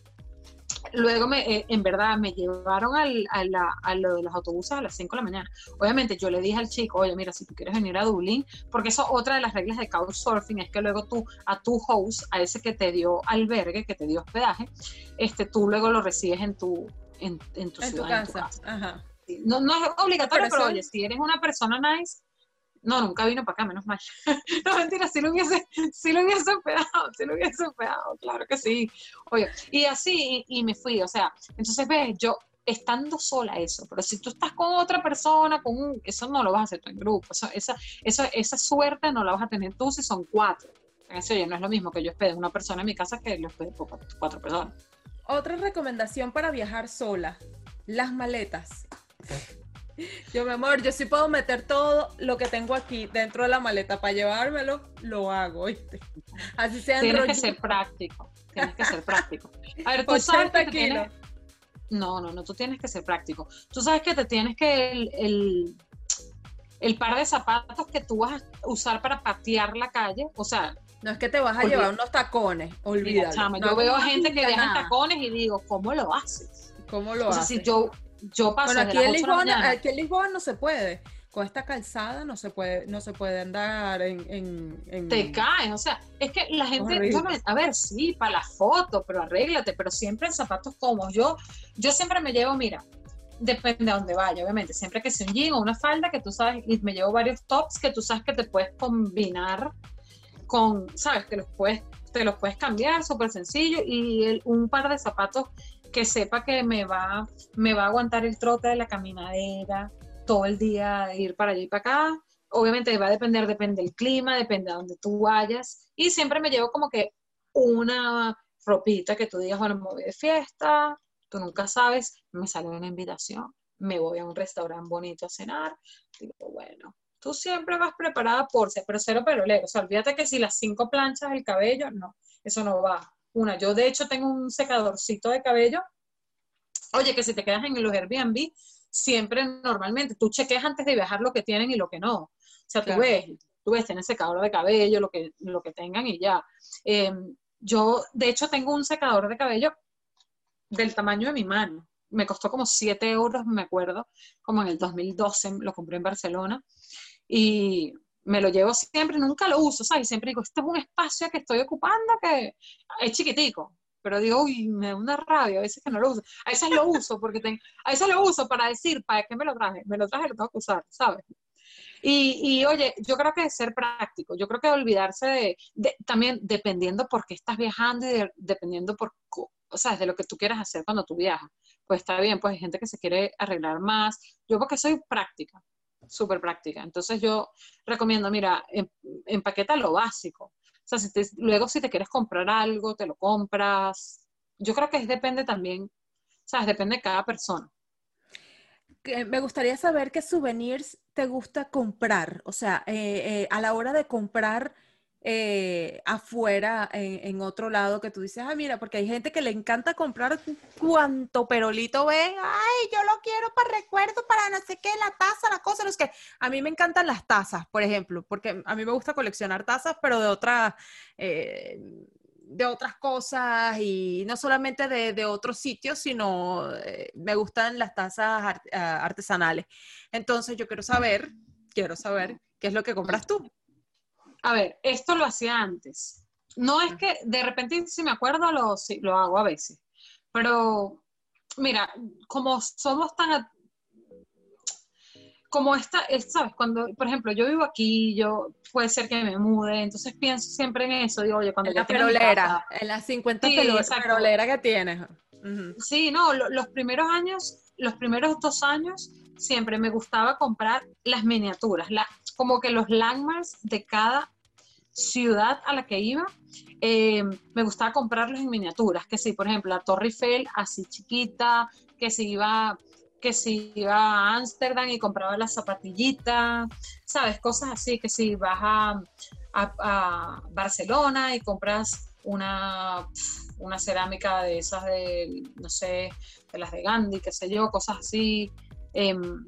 Luego, me, eh, en verdad, me llevaron al, a, la, a, lo de los autobuses a las 5 de la mañana. Obviamente, yo le dije al chico, oye, mira, si tú quieres venir a Dublín, porque eso otra de las reglas de Couchsurfing es que luego tú, a tu host, a ese que te dio albergue, que te dio hospedaje, este, tú luego lo recibes en tu, en, en tu ciudad, en tu casa. Ajá. No, no es obligatorio, pero, pero oye, si eres una persona nice, no, nunca vino para acá, menos mal. no, mentira, si lo hubiese, si lo hubiese hospedado, si lo hubiese hospedado, claro que sí. Oye, y así, y, me fui, o sea, entonces ves, yo estando sola eso, pero si tú estás con otra persona, con un, eso no lo vas a hacer tú en grupo, eso, esa, esa, esa suerte no la vas a tener tú si son cuatro. Eso, oye, no es lo mismo que yo hospede una persona en mi casa que lo hospede por cuatro personas. Otra recomendación para viajar sola, las maletas. Yo, mi amor, yo sí puedo meter todo lo que tengo aquí dentro de la maleta para llevármelo, lo hago, ¿viste? Así sea Tienes que ser práctico, tienes que ser práctico. A ver, tú sabes que No, no, no, tú tienes que ser práctico. Tú sabes que te tienes que el, el, par de zapatos que tú vas a usar para patear la calle, o sea, No es que te vas a Olvida- llevar unos tacones, Mira, olvídalo. chama, No yo veo gente que nada. tacones y digo, ¿cómo lo haces? ¿Cómo lo O sea, haces? si yo, yo paso Bueno, de aquí en, 8 de la Lisboa, aquí en Lisboa no se puede. Con esta calzada no se puede, no se puede andar en, en, en- te caes, o sea, es que la gente, a ver, sí, para la foto, pero arréglate, pero siempre en zapatos cómodos. Yo, yo siempre me llevo, mira, depende a dónde vaya, obviamente, siempre que sea un jean o una falda que tú sabes, y me llevo varios tops que tú sabes que te puedes combinar con, sabes, que los puedes, te los puedes cambiar, súper sencillo, y el- un par de zapatos que sepa que me va, me va a aguantar el trote de la caminadera, todo el día ir para allá y para acá. Obviamente va a depender, depende del clima, depende de donde tú vayas. Y siempre me llevo como que una ropita que tú digas, bueno, me voy de fiesta, tú nunca sabes, me sale una invitación, me voy a un restaurante bonito a cenar. Digo, bueno, tú siempre vas preparada por ser, pero cero perolero. O sea, olvídate que si las cinco planchas del cabello, no, eso no va. Una, yo de hecho tengo un secadorcito de cabello. Oye, que si te quedas en los Airbnb, siempre normalmente tú chequeas antes de viajar lo que tienen y lo que no. O sea, tú ves, tú ves, tienen secador de cabello, lo que, lo que tengan y ya. Eh, yo, de hecho, tengo un secador de cabello del tamaño de mi mano. Me costó como 7 euros, me acuerdo, como en el 2012, lo compré en Barcelona. Y me lo llevo siempre, nunca lo uso, ¿sabes? Siempre digo, este es un espacio que estoy ocupando que es chiquitico. Pero digo, uy, me da una rabia, a veces que no lo uso. A veces lo uso porque tengo, a veces lo uso para decir, ¿para qué me lo traje? Me lo traje, lo tengo que usar, ¿sabes? Y, y, oye, yo creo que ser práctico, yo creo que olvidarse de, de- también dependiendo por qué estás viajando y de- dependiendo por, o sea, de lo que tú quieras hacer cuando tú viajas. Pues está bien, pues hay gente que se quiere arreglar más. Yo porque soy práctica, súper práctica. Entonces yo recomiendo, mira, em- empaqueta lo básico. O sea, si te- luego si te quieres comprar algo, te lo compras. Yo creo que depende también, ¿sabes? Depende de cada persona. Que Me gustaría saber qué souvenirs te gusta comprar. O sea, eh, eh, a la hora de comprar eh, afuera, en, otro lado, que tú dices, ah, mira, porque hay gente que le encanta comprar cuanto perolito ven. Ay, yo lo quiero para recuerdo, para no sé qué, la taza, la cosa, no es que. A mí me encantan las tazas, por ejemplo, porque a mí me gusta coleccionar tazas, pero de otras. eh, de otras cosas y no solamente de, otros sitios, sino eh, me gustan las tazas ah, artesanales. Entonces yo quiero saber, quiero saber qué es lo que compras tú. A ver, esto lo hacía antes. No es que de repente, si me acuerdo, lo, sí, lo hago a veces. Pero, mira, como somos tan... Como esta, es, ¿sabes? Cuando, por ejemplo, yo vivo aquí, yo puede ser que me mude, entonces pienso siempre en eso. Digo, oye, cuando En la perolera, en las 50 Sí, perolera que tienes. Ujú. Sí, no, lo- los primeros años, los primeros dos años, siempre me gustaba comprar las miniaturas, la, como que los landmarks de cada ciudad a la que iba, eh, me gustaba comprarlos en miniaturas, que si, por ejemplo, la Torre Eiffel así chiquita, que si iba que si iba a Ámsterdam y compraba la zapatillita, ¿sabes? Cosas así, que si vas a, a- a Barcelona y compras una, una cerámica de esas de, no sé, de las de Gandhi, qué sé yo, cosas así. Em,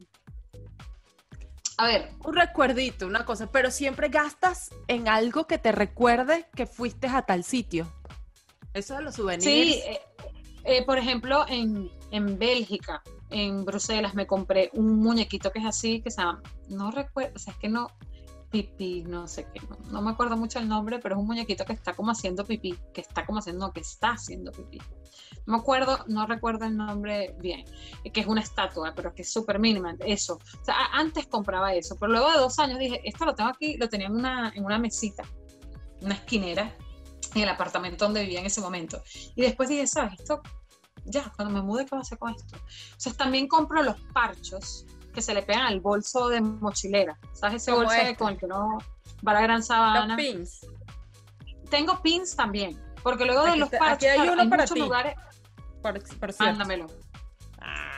a ver, Un recuerdito, una cosa, pero siempre gastas en algo que te recuerde que fuiste a tal sitio. Eso de los souvenirs. Sí, eh, eh, por ejemplo, en, en Bélgica, en Bruselas, me compré un muñequito que es así, que se llama, no recuerdo, o sea, es que no, pipí, no sé qué, no, no me acuerdo mucho el nombre, pero es un muñequito que está como haciendo pipí, que está como haciendo, no, que está haciendo pipí. No me acuerdo, no recuerdo el nombre bien, eh, que es una estatua, pero que es súper mínima, eso. O sea, antes compraba eso, pero luego de dos años dije, esto lo tengo aquí, lo tenía en una, en una mesita, una esquinera, en el apartamento donde vivía en ese momento. Y después dije, ¿sabes? Esto, ya, cuando me mude, ¿qué voy a hacer con esto? O sea, también compro los parchos que se le pegan al bolso de mochilera. ¿Sabes? Ese bolso de este. con el que uno va a la gran Los sabana. pins. Tengo pins también, porque luego de los está- parches, aquí hay para muchos ti. lugares, Por, por mándamelo,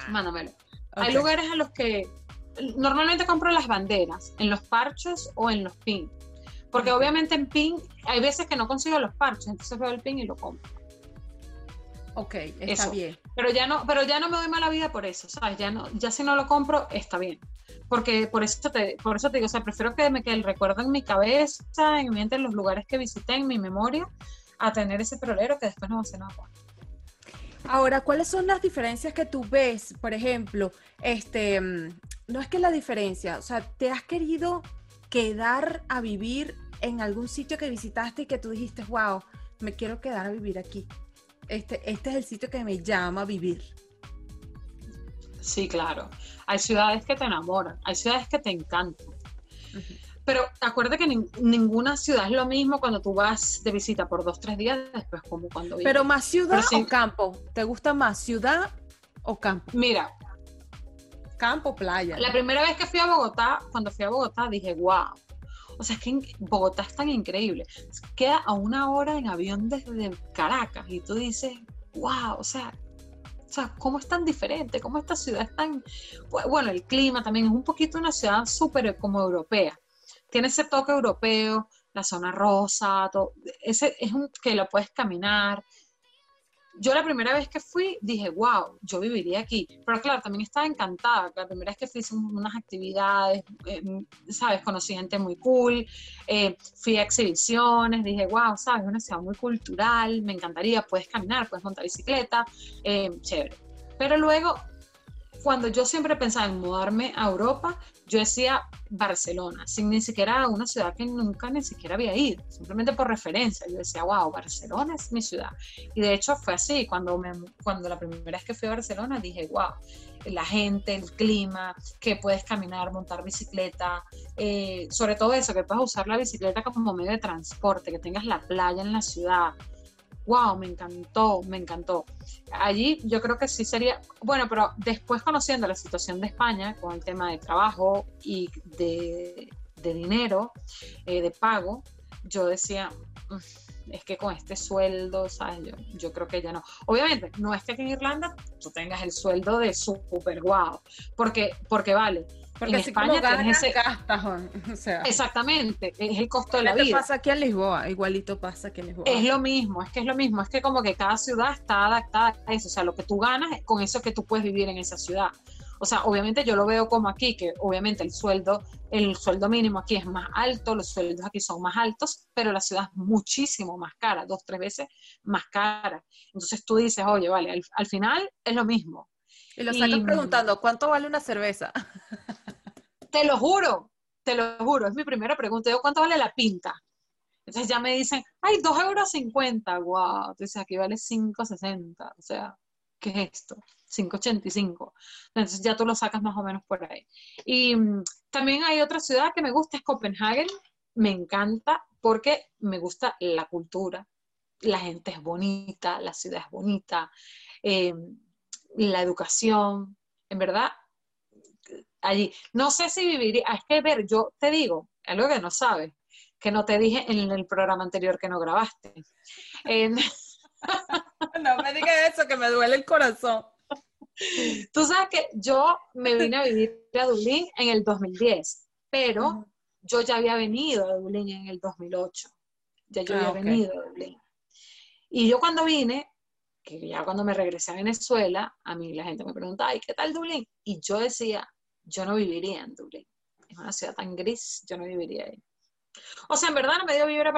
mándamelo. Hay lugares a los que normalmente compro las banderas, en los parches o en los pins. Porque obviamente en pin hay veces que no consigo los parches, entonces veo el pin y lo compro. Ok, está Eso. bien. Pero ya no, pero ya no me doy mala vida por eso, ¿sabes? Ya no, ya si no lo compro, está bien. porque por eso te, por eso te digo, o sea, prefiero que me quede el recuerdo en mi cabeza, en mi mente, en los lugares que visité, en mi memoria, a tener ese perolero que después no va a hacer nada. Ahora, ¿cuáles son las diferencias que tú ves? Por ejemplo, este, mm, no es que la diferencia, o sea, ¿te has querido quedar a vivir en algún sitio que visitaste y que tú dijiste, wow, me quiero quedar a vivir aquí? Este, este es el sitio que me llama a vivir. Sí, claro. Hay ciudades que te enamoran, hay ciudades que te encantan. Pero acuérdate que ninguna ciudad es lo mismo cuando tú vas de visita por dos, tres días, después como cuando vienes. Pero más ciudad o campo. ¿Te gusta más ciudad o campo? Mira. Campo, playa. La primera vez que fui a Bogotá, cuando fui a Bogotá, dije, wow. O sea, es que Bogotá es tan increíble. Queda a una hora en avión desde Caracas y tú dices, wow, o sea, o sea, ¿cómo es tan diferente? ¿Cómo esta ciudad es tan... Bueno, el clima también es un poquito una ciudad súper como europea tiene ese toque europeo, la zona rosa, todo, ese es un que lo puedes caminar. Yo la primera vez que fui dije, wow, yo viviría aquí. Pero claro, también estaba encantada. La primera vez que fui hice unas actividades, eh, ¿sabes? Conocí gente muy cool, eh, fui a exhibiciones, dije, wow, ¿sabes? Es una ciudad muy cultural, me encantaría, puedes caminar, puedes montar bicicleta, eh, chévere. Pero luego cuando yo siempre pensaba en mudarme a Europa, yo decía Barcelona, sin ni siquiera una ciudad que nunca ni siquiera había ido, simplemente por referencia. Yo decía, wow, Barcelona es mi ciudad. Y de hecho fue así, cuando, me, cuando la primera vez que fui a Barcelona dije, wow, la gente, el clima, que puedes caminar, montar bicicleta, eh, sobre todo eso, que puedes usar la bicicleta como medio de transporte, que tengas la playa en la ciudad, wow, me encantó, me encantó. Allí yo creo que sí sería, bueno, pero después conociendo la situación de España con el tema de trabajo y de, dinero, eh, de pago, yo decía, es que con este sueldo, ¿sabes? Yo, creo que ya no. Obviamente, no es que aquí en Irlanda tú tengas el sueldo de súper guau, porque, porque vale, porque en España ganas, ese... gastas, o sea, Exactamente, es el costo de la vida. pasa aquí en Lisboa, igualito pasa aquí en Lisboa. Es lo mismo, es que es lo mismo, es que como que cada ciudad está adaptada a eso, o sea, lo que tú ganas, con eso que tú puedes vivir en esa ciudad. O sea, obviamente yo lo veo como aquí, que obviamente el sueldo, el sueldo mínimo aquí es más alto, los sueldos aquí son más altos, pero la ciudad es muchísimo más cara, dos, tres veces más cara. Entonces tú dices, oye, vale, al, final es lo mismo. Y lo sacas preguntando, ¿cuánto vale una cerveza? Te lo juro, te lo juro, es mi primera pregunta. Yo, ¿cuánto vale la pinta? Entonces ya me dicen, ay, 2 euros 50, wow. Entonces aquí vale 5,60. O sea, ¿qué es esto? 5,85. Entonces ya tú lo sacas más o menos por ahí. Y mm, también hay otra ciudad que me gusta, es Copenhague. Me encanta porque me gusta la cultura. La gente es bonita, la ciudad es bonita, eh, la educación. En verdad, allí. No sé si viviría, es que ver, yo te digo, algo que no sabes, que no te dije en el programa anterior que no grabaste. no me digas eso, que me duele el corazón. Tú sabes que yo me vine a vivir a Dublín en el 2010, pero yo ya había venido a Dublín en el 2008. Ya yo había ah, venido a Dublín. Y yo cuando vine, que ya cuando me regresé a Venezuela, a mí la gente me preguntaba, ¿y qué tal Dublín? Y yo decía, yo no viviría en Dublín. Es una ciudad tan gris, yo no viviría ahí. O sea, en verdad no me dio vivir a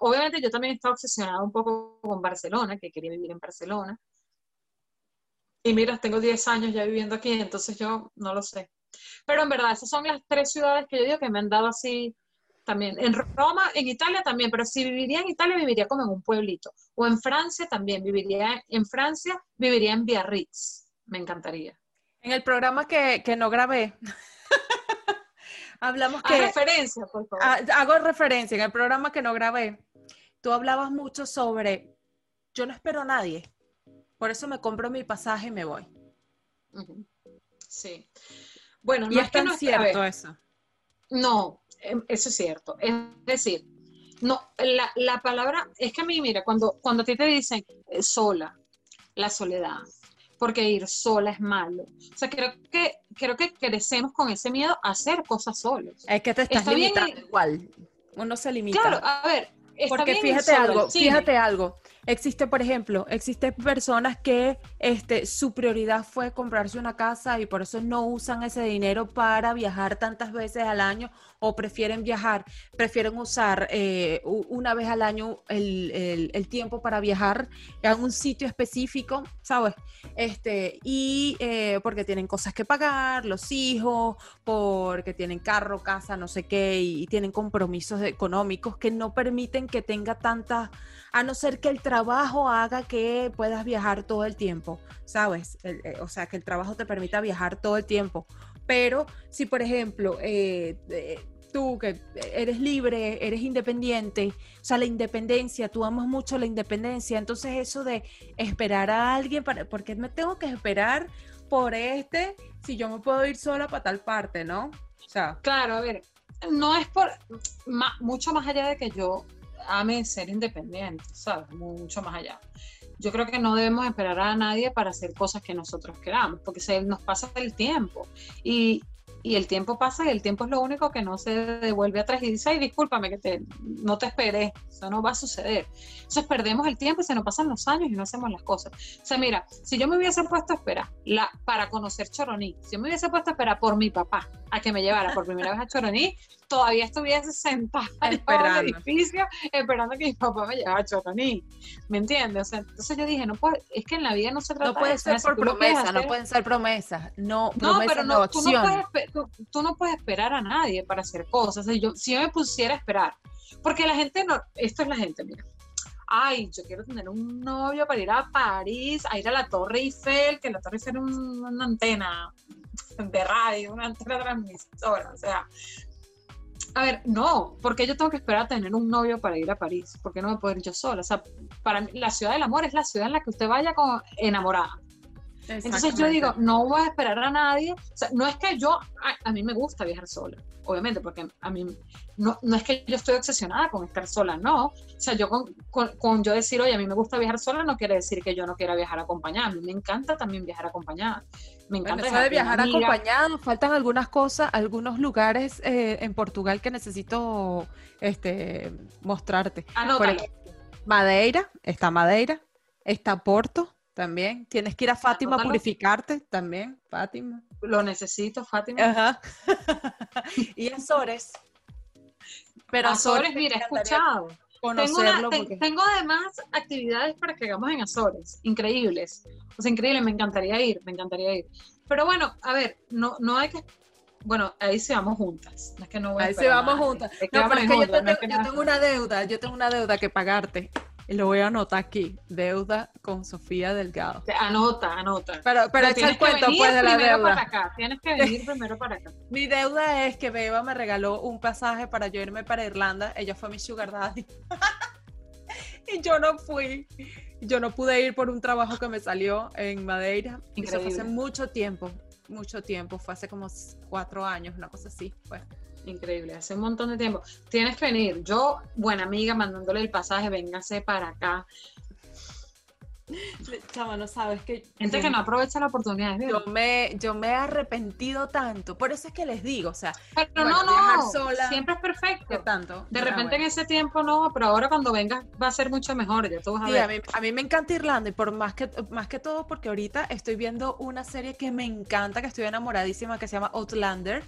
Obviamente yo también estaba obsesionada un poco con Barcelona, que quería vivir en Barcelona. Y mira, tengo 10 años ya viviendo aquí, entonces yo no lo sé. Pero en verdad, esas son las tres ciudades que yo digo que me han dado así también. En Roma, en Italia también, pero si viviría en Italia, viviría como en un pueblito. O en Francia también, viviría en Francia, viviría en Biarritz. Me encantaría. En el programa que, no grabé, hablamos que... Haz referencia, por favor. Hago referencia. En el programa que no grabé, tú hablabas mucho sobre, yo no espero a nadie, por eso me compro mi pasaje y me voy. Sí. Bueno, no es, que no cierto eso. No, em, eso es cierto. Es decir, no, la, la, palabra, es que a mí, mira, cuando, cuando a ti te dicen eh, sola, la soledad, porque ir sola es malo. O sea, creo que, creo que crecemos con ese miedo a hacer cosas solos. Es que te estás limitando igual. Uno se limita. Claro, a ver. porque fíjate algo, fíjate algo. Existe, por ejemplo, existen personas que este, su prioridad fue comprarse una casa y por eso no usan ese dinero para viajar tantas veces al año o prefieren viajar, prefieren usar eh, una vez al año el, el, tiempo para viajar a un sitio específico, ¿sabes? Este, y eh, porque tienen cosas que pagar, los hijos, porque tienen carro, casa, no sé qué, y, y tienen compromisos económicos que no permiten que tenga tanta a no ser que el trabajo haga que puedas viajar todo el tiempo, ¿sabes? Eh, o sea, que el trabajo te permita viajar todo el tiempo. Pero si, por ejemplo, eh, tú que eres libre, eres independiente, o sea, la independencia, tú amas mucho la independencia, entonces eso de esperar a alguien, para, porque me tengo que esperar por este si yo me puedo ir sola para tal parte, ¿no? O sea, claro, a ver, no es por mucho más allá de que yo ame ser independiente, ¿sabes? Mucho más allá. Yo creo que no debemos esperar a nadie para hacer cosas que nosotros queramos, porque se nos pasa el tiempo. Y, y el tiempo pasa y el tiempo es lo único que no se devuelve atrás y dice, ay, discúlpame que te, no te esperé, eso no va a suceder. Entonces perdemos el tiempo y se nos pasan los años y no hacemos las cosas. O sea, mira, si yo me hubiese puesto a esperar la, para conocer Choroní, si yo me hubiese puesto a esperar por mi papá a que me llevara por primera vez a Choroní, todavía estuviese sentada esperando. en el edificio esperando que mi papá me llevara a Choroní. ¿Me entiendes? O sea, entonces yo dije, no puede, es que en la vida no se trata no puede ser por promesa, no pueden ser promesas, no, no pero no, tú no puedes tú, no puedes esperar a nadie para hacer cosas. Yo, si yo me pusiera a esperar, porque la gente no, esto es la gente, mira. Ay, yo quiero tener un novio para ir a París, a ir a la Torre Eiffel, que la Torre Eiffel es una antena de radio, una antena transmisora, o sea, a ver, no, porque yo tengo que esperar a tener un novio para ir a París, porque no me puedo ir yo sola. O sea, para mí, la ciudad del amor es la ciudad en la que usted vaya como enamorada. Entonces yo digo, no voy a esperar a nadie. O sea, no es que yo, a, mí me gusta viajar sola, obviamente, porque a mí no, no, es que yo estoy obsesionada con estar sola, no. O sea, yo con, con, yo decir, oye, a mí me gusta viajar sola, no quiere decir que yo no quiera viajar acompañada. A mí me encanta también viajar acompañada. Me encanta bueno, viajar, acompañada. Faltan algunas cosas, algunos lugares eh, en Portugal que necesito este, mostrarte. Madeira, está Madeira, está Porto, también. Tienes que ir a Fátima a purificarte también, Fátima. Lo necesito, Fátima. Ajá. y Azores. Pero Azores, mira, he escuchado. Tengo, tengo, además actividades para que hagamos en Azores, increíbles. O sea, increíble, me encantaría ir, me encantaría ir. Pero bueno, a ver, no, no hay que bueno, ahí se vamos juntas. No es que no voy ahí se vamos juntas. No, pero es que, yo, yo, tengo una deuda, yo tengo una deuda que pagarte. Y lo voy a anotar aquí. Deuda con Sofía Delgado. Anota, anota. Pero, pero, echa el cuento pues de la deuda. Para acá. Tienes que venir primero para acá. Mi deuda es que Beba me regaló un pasaje para yo irme para Irlanda. Ella fue mi sugar daddy. y yo no fui. Yo no pude ir por un trabajo que me salió en Madeira. Eso fue hace mucho tiempo. Mucho tiempo. Fue hace como cuatro años, una cosa así. Fue. Increíble, hace un montón de tiempo. Tienes que venir. Yo, buena amiga, mandándole el pasaje, véngase para acá. Chama, no sabes que. Gente que no aprovecha la oportunidad. Yo me, yo me he arrepentido tanto. Por eso es que les digo, o sea. Pero no, no. Sola, siempre es perfecto. tanto? De repente en ese tiempo no, pero ahora cuando vengas va a ser mucho mejor. Ya tú vas a ver. A mí, a mí, me encanta Irlanda y por más que, más que todo porque ahorita estoy viendo una serie que me encanta, que estoy enamoradísima, que se llama Outlander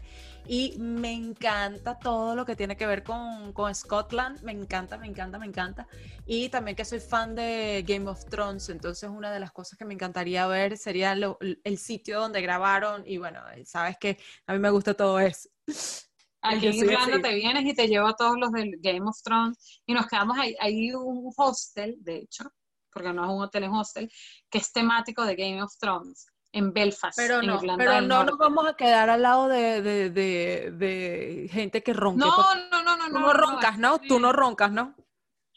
y me encanta todo lo que tiene que ver con, con, Scotland, me encanta, me encanta, me encanta. Y también que soy fan de Game of Thrones, entonces una de las cosas que me encantaría ver sería el sitio donde grabaron. Y bueno, sabes que a mí me gusta todo eso. Aquí en Irlanda te vienes y te llevo a todos los del Game of Thrones. Y nos quedamos ahí, hay un hostel, de hecho, porque no es un hotel, es un hostel, que es temático de Game of Thrones en Belfast, pero no, Pero no nos vamos a quedar al lado de, de, de, gente que ronca. No, no, no, no. Tú no, roncas, ¿no? Tú no roncas, ¿no?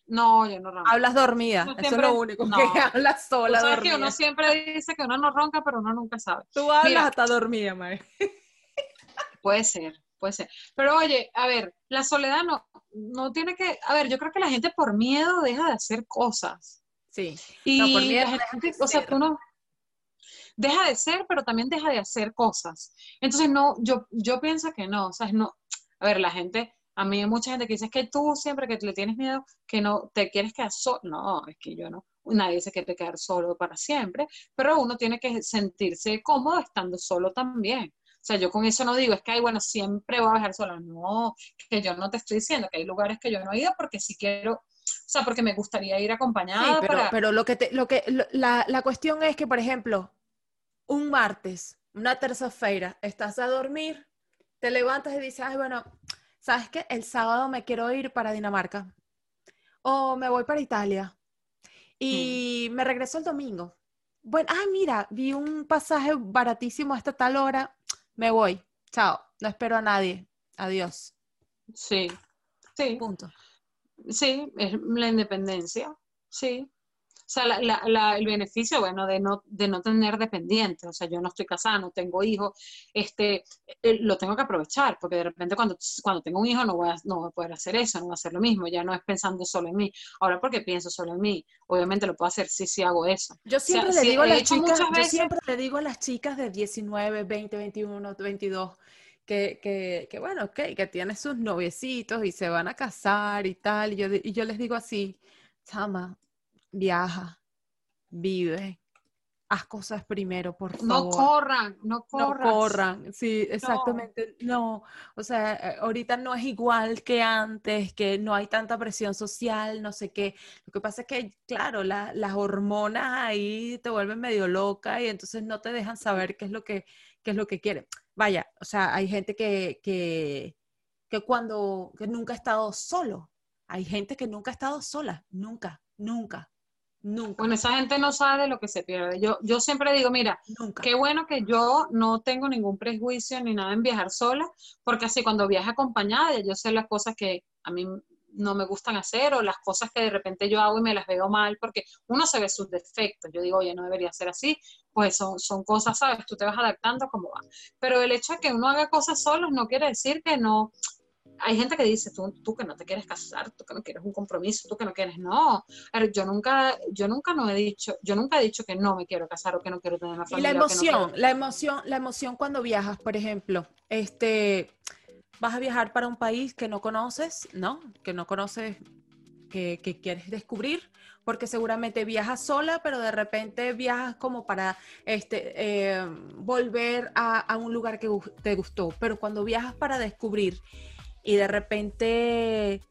No, yo no ronco. Hablas dormida, eso es lo único que hablas sola. Sabes que uno siempre dice que uno no ronca, pero uno nunca sabe. Tú hablas hasta dormida, Mae. Puede ser, puede ser. Pero oye, a ver, la soledad no, no tiene que. A ver, yo creo que la gente por miedo deja de hacer cosas. Sí. Y no, por miedo la gente, o sea, tú no deja de ser, pero también deja de hacer cosas. Entonces, no, yo, yo pienso que no, o sea, no, a ver, la gente A mí hay mucha gente que dice es que tú siempre que le tienes miedo, que no te quieres quedar solo. No, es que yo no. Nadie se quiere quedar solo para siempre, pero uno tiene que sentirse cómodo estando solo también. O sea, yo con eso no digo, es que, ay, bueno, siempre voy a viajar sola. No, que yo no te estoy diciendo que hay lugares que yo no he ido porque si quiero, o sea, porque me gustaría ir acompañada. Sí, pero, pero lo que te, lo que, la, la cuestión es que, por ejemplo, un martes, una tercera-feira, estás a dormir, te levantas y dices, ay, bueno, ¿sabes qué? El sábado me quiero ir para Dinamarca. O me voy para Italia. Y me regreso el domingo. Bueno, ay, mira, vi un pasaje baratísimo a esta tal hora me voy, chao, no espero a nadie, adiós. Sí, sí. Punto. Sí, es la independencia, sí. O sea, el beneficio, bueno, de no, de no tener dependientes, o sea, yo no estoy casada, no tengo hijos, este, eh, lo tengo que aprovechar, porque de repente cuando, cuando tengo un hijo no voy, a, no voy a poder hacer eso, no voy a hacer lo mismo, ya no es pensando solo en mí. Ahora, porque pienso solo en mí, obviamente lo puedo hacer si sí, sí hago eso. Yo siempre, le, digo a las chicas, yo siempre le digo a las chicas de 19, 20, 21, 22, que, que, que, bueno, ok, que tienen sus noviecitos y se van a casar y tal. Y yo, y yo les digo así, chama, viaja, vive, haz cosas primero, por favor. No corran, no corran. No corran, sí, exactamente. No. o sea, eh, ahorita no es igual que antes, que no hay tanta presión social, no sé qué. Lo que pasa es que, claro, las hormonas ahí te vuelven medio loca y entonces no te dejan saber qué es lo que, qué es lo que quieren. Vaya, o sea, hay gente que, que, que cuando, que nunca ha estado solo. Hay gente que nunca ha estado sola, nunca, nunca. Nunca. Bueno, esa gente no sabe lo que se pierde. Yo, yo siempre digo, mira, qué bueno que yo no tengo ningún prejuicio ni nada en viajar sola, porque así cuando viaje acompañada, yo sé las cosas que a mí no me gustan hacer o las cosas que de repente yo hago y me las veo mal, porque uno se ve sus defectos. Yo digo, oye, no debería ser así, pues son, son cosas, ¿sabes? Tú te vas adaptando como va. Pero el hecho de que uno haga cosas solos no quiere decir que no, hay gente que dice, tú, tú que no te quieres casar, tú que no quieres un compromiso, tú que no quieres, no. yo nunca, yo nunca no he dicho, yo nunca he dicho que no me quiero casar o que no quiero tener una familia. Y la emoción, la emoción, la emoción cuando viajas, por ejemplo, este, vas a viajar para un país que no conoces, ¿no? Que no conoces, que, que quieres descubrir, porque seguramente viajas sola, pero de repente viajas como para este, eh, volver a, a un lugar que te gustó. Pero cuando viajas para descubrir y de repente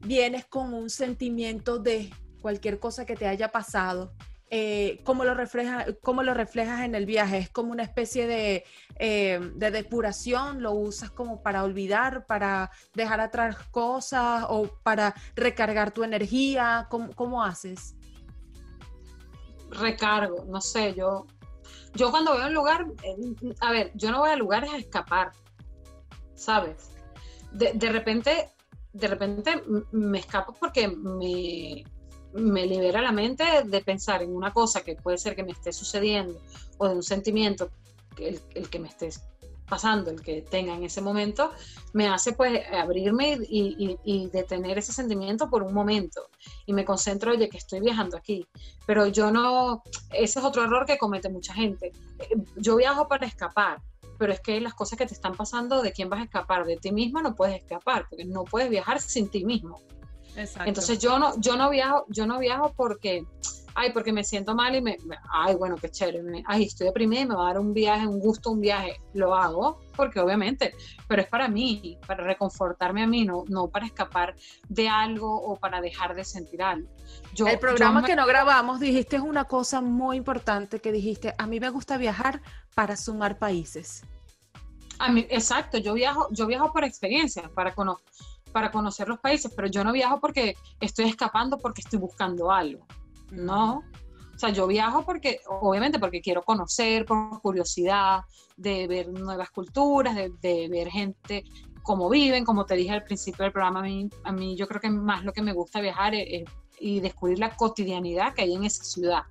vienes con un sentimiento de cualquier cosa que te haya pasado, eh, ¿cómo, lo refleja, ¿cómo lo reflejas en el viaje? ¿Es como una especie de, eh, de, depuración? ¿Lo usas como para olvidar, para dejar atrás cosas o para recargar tu energía? ¿Cómo, cómo haces? Recargo, no sé, yo, yo cuando voy a un lugar, eh, a ver, yo no voy a lugares a escapar, ¿sabes? De, repente, de repente me escapo porque me, me libera la mente de pensar en una cosa que puede ser que me esté sucediendo o de un sentimiento, el, el que me esté pasando, el que tenga en ese momento, me hace pues abrirme y, y, detener ese sentimiento por un momento. Y me concentro, oye, que estoy viajando aquí. Pero yo no, ese es otro error que comete mucha gente. Yo viajo para escapar, pero es que las cosas que te están pasando, ¿de quién vas a escapar? De ti misma no puedes escapar, porque no puedes viajar sin ti mismo. Exacto. Entonces yo no, yo no viajo, yo no viajo porque, ay, porque me siento mal y me, ay, bueno, qué chévere, ay, estoy deprimida y me va a dar un viaje, un gusto, un viaje. Lo hago porque obviamente, pero es para mí, para reconfortarme a mí, no, no para escapar de algo o para dejar de sentir algo. Yo, el programa que no grabamos dijiste es una cosa muy importante que dijiste, a mí me gusta viajar para sumar países. A mí, exacto, yo viajo, yo viajo por experiencia, para, para conocer los países, pero yo no viajo porque estoy escapando, porque estoy buscando algo. No. O sea, yo viajo porque, obviamente, porque quiero conocer, por curiosidad, de ver nuevas culturas, de, ver gente cómo viven, como te dije al principio del programa, a mí, a mí yo creo que más lo que me gusta viajar es, y descubrir la cotidianidad que hay en esa ciudad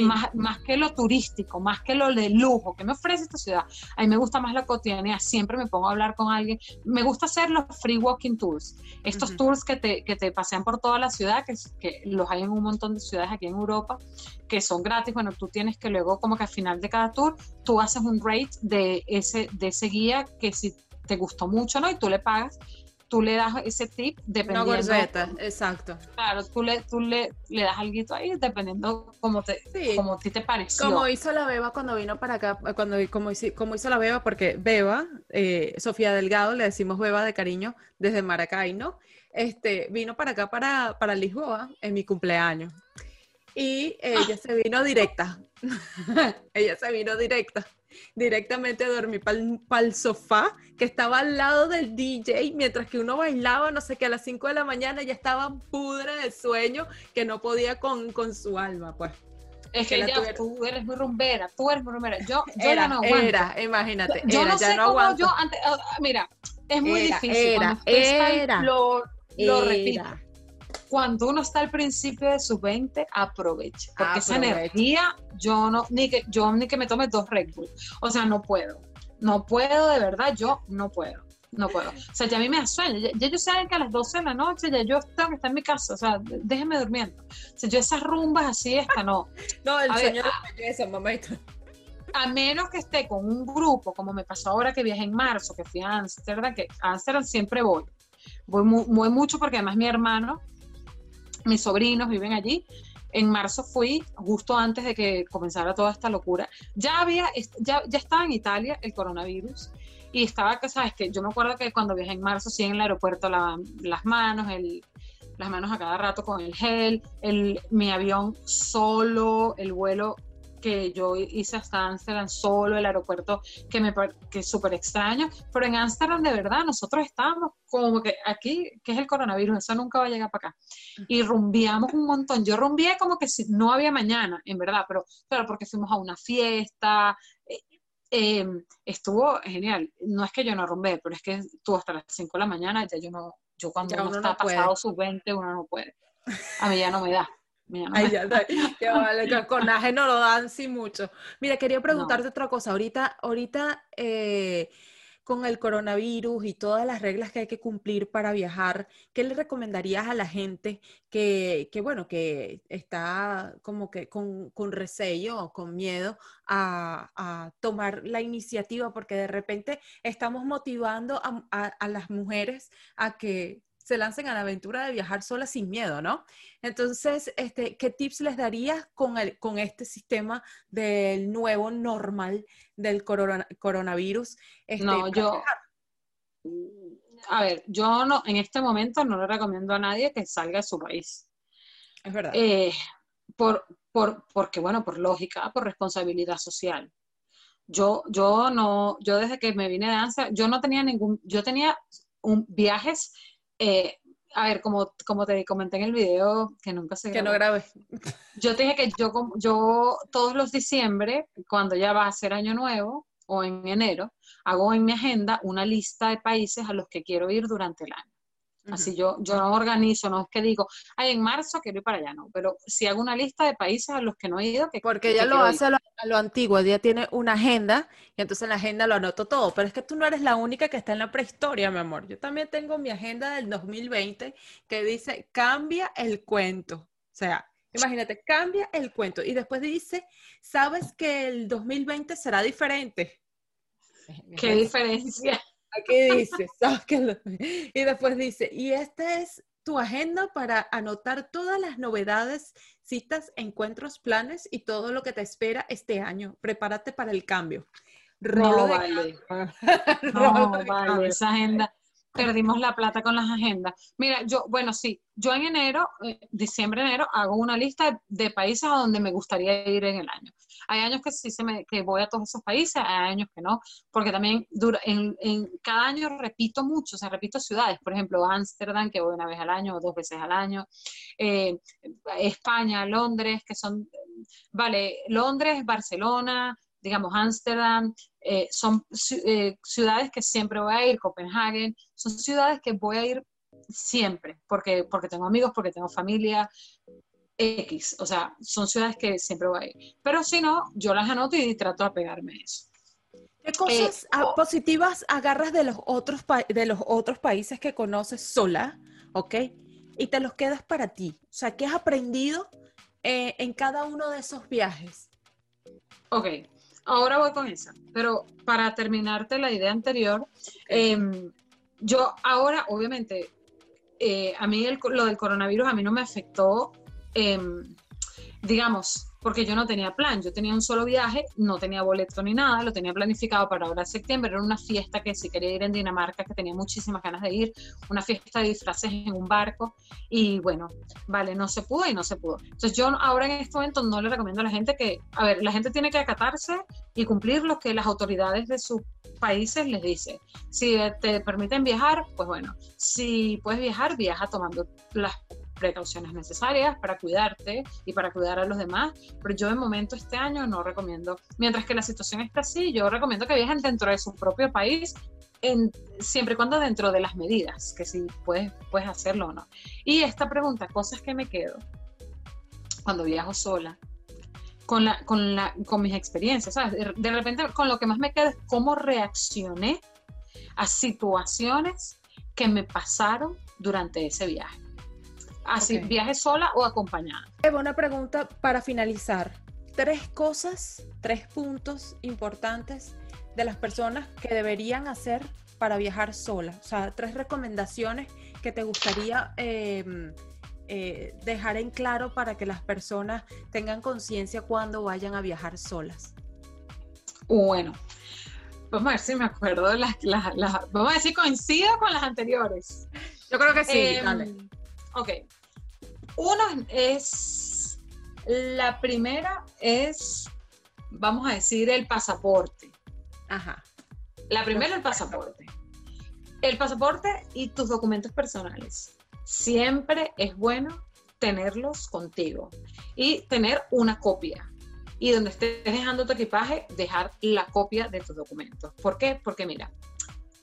más, más que lo turístico, más que lo de lujo que me ofrece esta ciudad. A mí me gusta más la cotidianidad. Siempre me pongo a hablar con alguien. Me gusta hacer los free walking tours. Estos tours que te, que te pasean por toda la ciudad, que, que los hay en un montón de ciudades aquí en Europa, que son gratis. Bueno, tú tienes que luego, como que al final de cada tour, tú haces un rate de ese, de ese guía que si te gustó mucho, ¿no? Y tú le pagas, tú le das ese tip Una dependiendo. gorzeta, exacto. Claro, tú le, tú le, le das algo ahí dependiendo como te, Sí. como a ti te pareció. Como hizo la Beba cuando vino para acá, cuando, como, hizo, como hizo la Beba, porque Beba, eh, Sofía Delgado, le decimos Beba de cariño desde Maracay, ¿no? Este, vino para acá, para, para Lisboa, en mi cumpleaños. Y ella se vino directa. ella se vino directa. Directamente a dormir para el sofá que estaba al lado del DJ mientras que uno bailaba, no sé qué, a las 5 de la mañana ya estaba pudre de sueño que no podía con, con su alma, pues. es que ya tú eres muy rumbera, tú eres muy rumbera. Yo, yo Era, ya no aguanto. era, imagínate, yo era, no ya sé no cómo aguanto. yo antes, ah, mira, es muy Era, difícil. era, era. lo, lo repito. Cuando uno está al principio de sus 20, aproveche. Porque esa energía, yo no, ni que, yo ni que me tome dos Red Bull. O sea, no puedo. No puedo, de verdad, yo no puedo. No puedo. O sea, ya a mí me da sueño. Ya, ya yo sé que a las 12 de la noche ya yo tengo que estar en mi casa. O sea, déjeme durmiendo. O sea, yo esas rumbas así, esta no. No, el A ver, sueño de ah. belleza, mamita. a menos que esté con un grupo, como me pasó ahora que viajé en marzo, que fui a Ámsterdam, que a Ámsterdam siempre voy. Voy, mu- voy mucho porque además mi hermano, mis sobrinos viven allí. En marzo fui, justo antes de que comenzara toda esta locura. Ya había, ya, ya estaba en Italia el coronavirus y estaba, sabes que yo me acuerdo que cuando viajé en marzo, sí en el aeropuerto las manos, las manos a cada rato con el gel, el, mi avión solo, el vuelo que yo hice hasta Ámsterdam solo, el aeropuerto que me que es súper extraño, pero en Ámsterdam de verdad nosotros estábamos como que aquí, que es el coronavirus, eso nunca va a llegar para acá. Y rumbiamos un montón. Yo rumbié como que si no había mañana, en verdad, pero claro, porque fuimos a una fiesta. eh, eh, estuvo genial. No es que yo no rumbé, pero es que estuvo hasta las 5 de la mañana, ya yo no, yo cuando Ya uno, uno está puede. pasado sus 20, uno no puede. A mí ya no me da. No Ay, me ya, está. Vale, que no lo dan sí mucho. Mira, quería preguntarte otra cosa. Ahorita, ahorita eh, con el coronavirus y todas las reglas que hay que cumplir para viajar, ¿qué le recomendarías a la gente que, que, bueno, que está como que con, con recelo o con miedo a, a tomar la iniciativa? Porque de repente estamos motivando a, a- a las mujeres a que se lancen a la aventura de viajar solas sin miedo, ¿no? Entonces, este, ¿qué tips les darías con, el, con este sistema del nuevo normal del corona- coronavirus? este, No, yo- viajar? A ver, yo no, en este momento no le recomiendo a nadie que salga de su país. Es verdad. Eh, por, por, porque, bueno, por lógica, por responsabilidad social. Yo, yo no, yo desde que me vine de danza, yo no tenía ningún, yo tenía un, viajes, eh, a ver, como, como te comenté en el video, que nunca se que no grabó. grabé. Yo te dije que yo, yo todos los diciembre, cuando ya va a ser año nuevo o en enero, hago en mi agenda una lista de países a los que quiero ir durante el año. Así yo, yo no organizo, no es que digo, ay, en marzo quiero ir para allá, no, pero si hago una lista de países a los que no he ido, que Porque que ella lo hace a lo, a lo antiguo, ella tiene una agenda y entonces en la agenda lo anoto todo, pero es que tú no eres la única que está en la prehistoria, mi amor. Yo también tengo mi agenda del 2020 que dice, cambia el cuento. O sea, imagínate, cambia el cuento. Y después dice, sabes que el 2020 será diferente. ¿Qué diferencia? Aquí dice, Y después dice, y esta es tu agenda para anotar todas las novedades, citas, encuentros, planes y todo lo que te espera este año. Prepárate para el cambio. Rolo No, de vale. cambio. No, Rolo de vale, cambio. esa agenda. Perdimos la plata con las agendas. Mira, yo, bueno, sí, yo en enero, eh, diciembre, enero, hago una lista de, países a donde me gustaría ir en el año. Hay años que sí se me, que voy a todos esos países, hay años que no, porque también dura, en, en cada año repito mucho, o sea, repito ciudades, por ejemplo, Ámsterdam, que voy una vez al año o dos veces al año, eh, España, Londres, que son, vale, Londres, Barcelona, digamos, Ámsterdam, eh, son eh, ciudades que siempre voy a ir, Copenhague, son ciudades que voy a ir siempre, porque, porque tengo amigos, porque tengo familia, X, o sea, son ciudades que siempre voy a ir. Pero si no, yo las anoto y trato de apegarme a eso. ¿Qué cosas ah, positivas agarras de los otros de los otros países que conoces sola, ok? Y te los quedas para ti. O sea, ¿qué has aprendido eh, en cada uno de esos viajes? Ok, ahora voy con esa, pero para terminarte la idea anterior, em, yo ahora, obviamente, eh, a mí lo del coronavirus a mí no me afectó, em, digamos, porque yo no tenía plan, yo tenía un solo viaje, no tenía boleto ni nada, lo tenía planificado para ahora septiembre, era una fiesta que si quería ir en Dinamarca, que tenía muchísimas ganas de ir, una fiesta de disfraces en un barco, y bueno, vale, no se pudo y no se pudo. Entonces yo ahora en este momento no le recomiendo a la gente que, a ver, la gente tiene que acatarse y cumplir lo que las autoridades de sus países les dicen. Si te permiten viajar, pues bueno, si puedes viajar, viaja tomando las precauciones necesarias para cuidarte y para cuidar a los demás, pero yo de momento este año no recomiendo, mientras que la situación está así, yo recomiendo que viajen dentro de su propio país, siempre y cuando dentro de las medidas, que si puedes, puedes hacerlo o no. Y esta pregunta, cosas que me quedo cuando viajo sola, con, la, con, la, con mis experiencias, ¿sabes? De, de repente con lo que más me queda es cómo reaccioné a situaciones que me pasaron durante ese viaje. Así, Ok. viaje sola o acompañada. Eva, una pregunta para finalizar. Tres cosas, tres puntos importantes de las personas que deberían hacer para viajar sola. O sea, tres recomendaciones que te gustaría eh, eh, dejar en claro para que las personas tengan conciencia cuando vayan a viajar solas. Bueno, vamos a ver si me acuerdo de las, las- las- vamos a ver si coincido con las anteriores. Yo creo que sí, Em, dale. Ok. Uno es, la primera es, vamos a decir, el pasaporte. Ajá. La primera, el pasaporte. El pasaporte y tus documentos personales. Siempre es bueno tenerlos contigo y tener una copia. Y donde estés dejando tu equipaje, dejar la copia de tus documentos. ¿Por qué? Porque mira,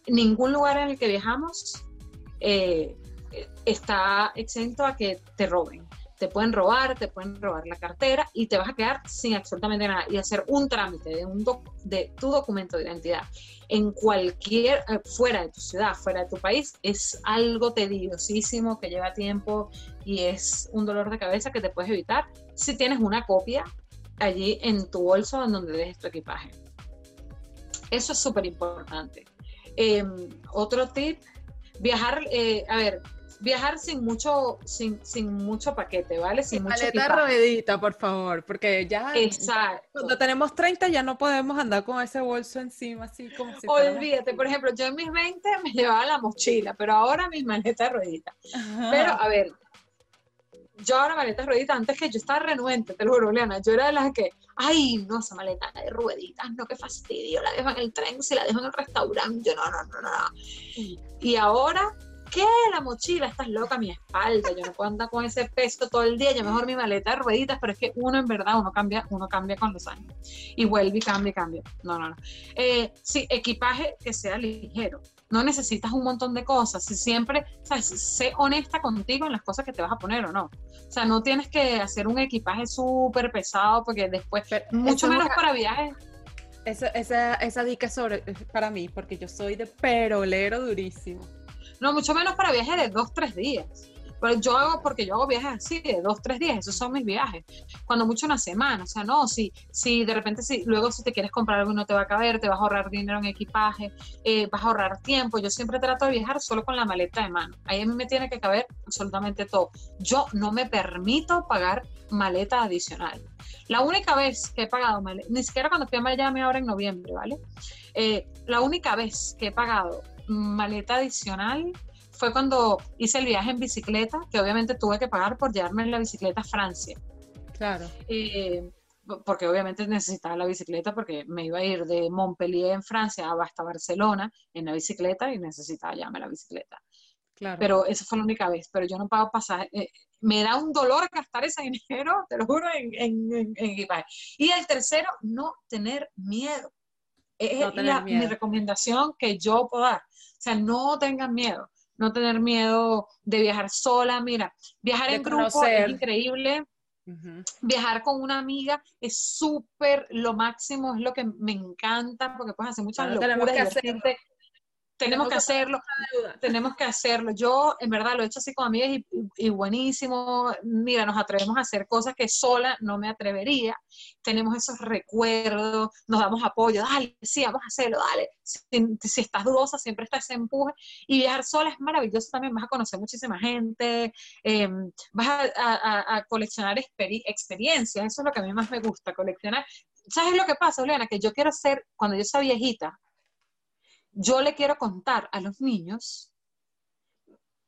ningún lugar en el que viajamos eh, está exento a que te roben. Te pueden robar, te pueden robar la cartera y te vas a quedar sin absolutamente nada y hacer un trámite de, un de tu documento de identidad en cualquier, eh, fuera de tu ciudad, fuera de tu país, es algo tediosísimo que lleva tiempo y es un dolor de cabeza que te puedes evitar si tienes una copia allí en tu bolso en donde dejes tu equipaje. Eso es súper importante. Eh, otro tip, viajar, eh, a ver, viajar sin mucho, sin, sin mucho paquete, ¿vale? Sin mucho Maleta equipaje. ruedita, por favor, porque ya Exacto. cuando tenemos 30 ya no podemos andar con ese bolso encima así como si Olvídate, por ejemplo, yo en mis 20 me llevaba la mochila, pero ahora mis maletas rueditas. Pero, a ver, yo ahora maletas rueditas, antes que yo estaba renuente, te lo juro, Leana, yo era de las que, ay, no, esa maleta de rueditas, no, qué fastidio, la dejo en el tren, si la dejo en el restaurante, yo no, no, no, no. Y ahora, ¿qué? La mochila, estás loca, mi espalda, yo no puedo andar con ese peso todo el día, yo mejor mi maleta de rueditas, pero es que uno en verdad, uno cambia, uno cambia con los años. Y vuelve y cambia y cambia. No, no, no. Eh, sí, equipaje que sea ligero. No necesitas un montón de cosas. Si siempre, ¿sabes? sé honesta contigo en las cosas que te vas a poner o no. O sea, no tienes que hacer un equipaje súper pesado porque después, Pero mucho menos para viajes. Esa, esa, esa dica sobre, es para mí, porque yo soy de perolero durísimo. No, mucho menos para viajes de dos, tres días. Pero yo hago, porque yo hago viajes así, de dos, tres días, esos son mis viajes. Cuando mucho una semana, o sea, no, si, si de repente, si luego si te quieres comprar algo no te va a caber, te vas a ahorrar dinero en equipaje, eh, vas a ahorrar tiempo. Yo siempre trato de viajar solo con la maleta de mano. Ahí a mí me tiene que caber absolutamente todo. Yo no me permito pagar maleta adicional. La única vez que he pagado maleta, ni siquiera cuando fui a Miami ahora en noviembre, ¿vale? Eh, la única vez que he pagado maleta adicional fue cuando hice el viaje en bicicleta, que obviamente tuve que pagar por llevarme la bicicleta a Francia. Claro. Eh, porque obviamente necesitaba la bicicleta porque me iba a ir de Montpellier en Francia hasta Barcelona en la bicicleta y necesitaba llevarme la bicicleta. Claro. Pero esa fue la única vez, pero yo no pago pasaje. eh, me da un dolor gastar ese dinero, te lo juro, en, en- en- en equipaje. Y el tercero, no tener miedo. Es No tener la- mi miedo. recomendación que yo puedo dar. O sea, no tengan miedo. No tener miedo de viajar sola. Mira, viajar De en grupo es increíble viajar con una amiga es súper lo máximo, es lo que me encanta porque puedes hacer muchas locuras. Tenemos que hacerlo, tenemos que hacerlo. Yo, en verdad, lo he hecho así con amigas y, y, buenísimo. Mira, nos atrevemos a hacer cosas que sola no me atrevería. Tenemos esos recuerdos, nos damos apoyo. Dale, sí, vamos a hacerlo, dale. Si, estás dudosa, siempre está ese empuje. Y viajar sola es maravilloso también. Vas a conocer muchísima gente, em, vas a, coleccionar experiencias. Eso es lo que a mí más me gusta, coleccionar. ¿Sabes lo que pasa, Juliana? Que yo quiero ser, cuando yo sea viejita, yo le quiero contar a los niños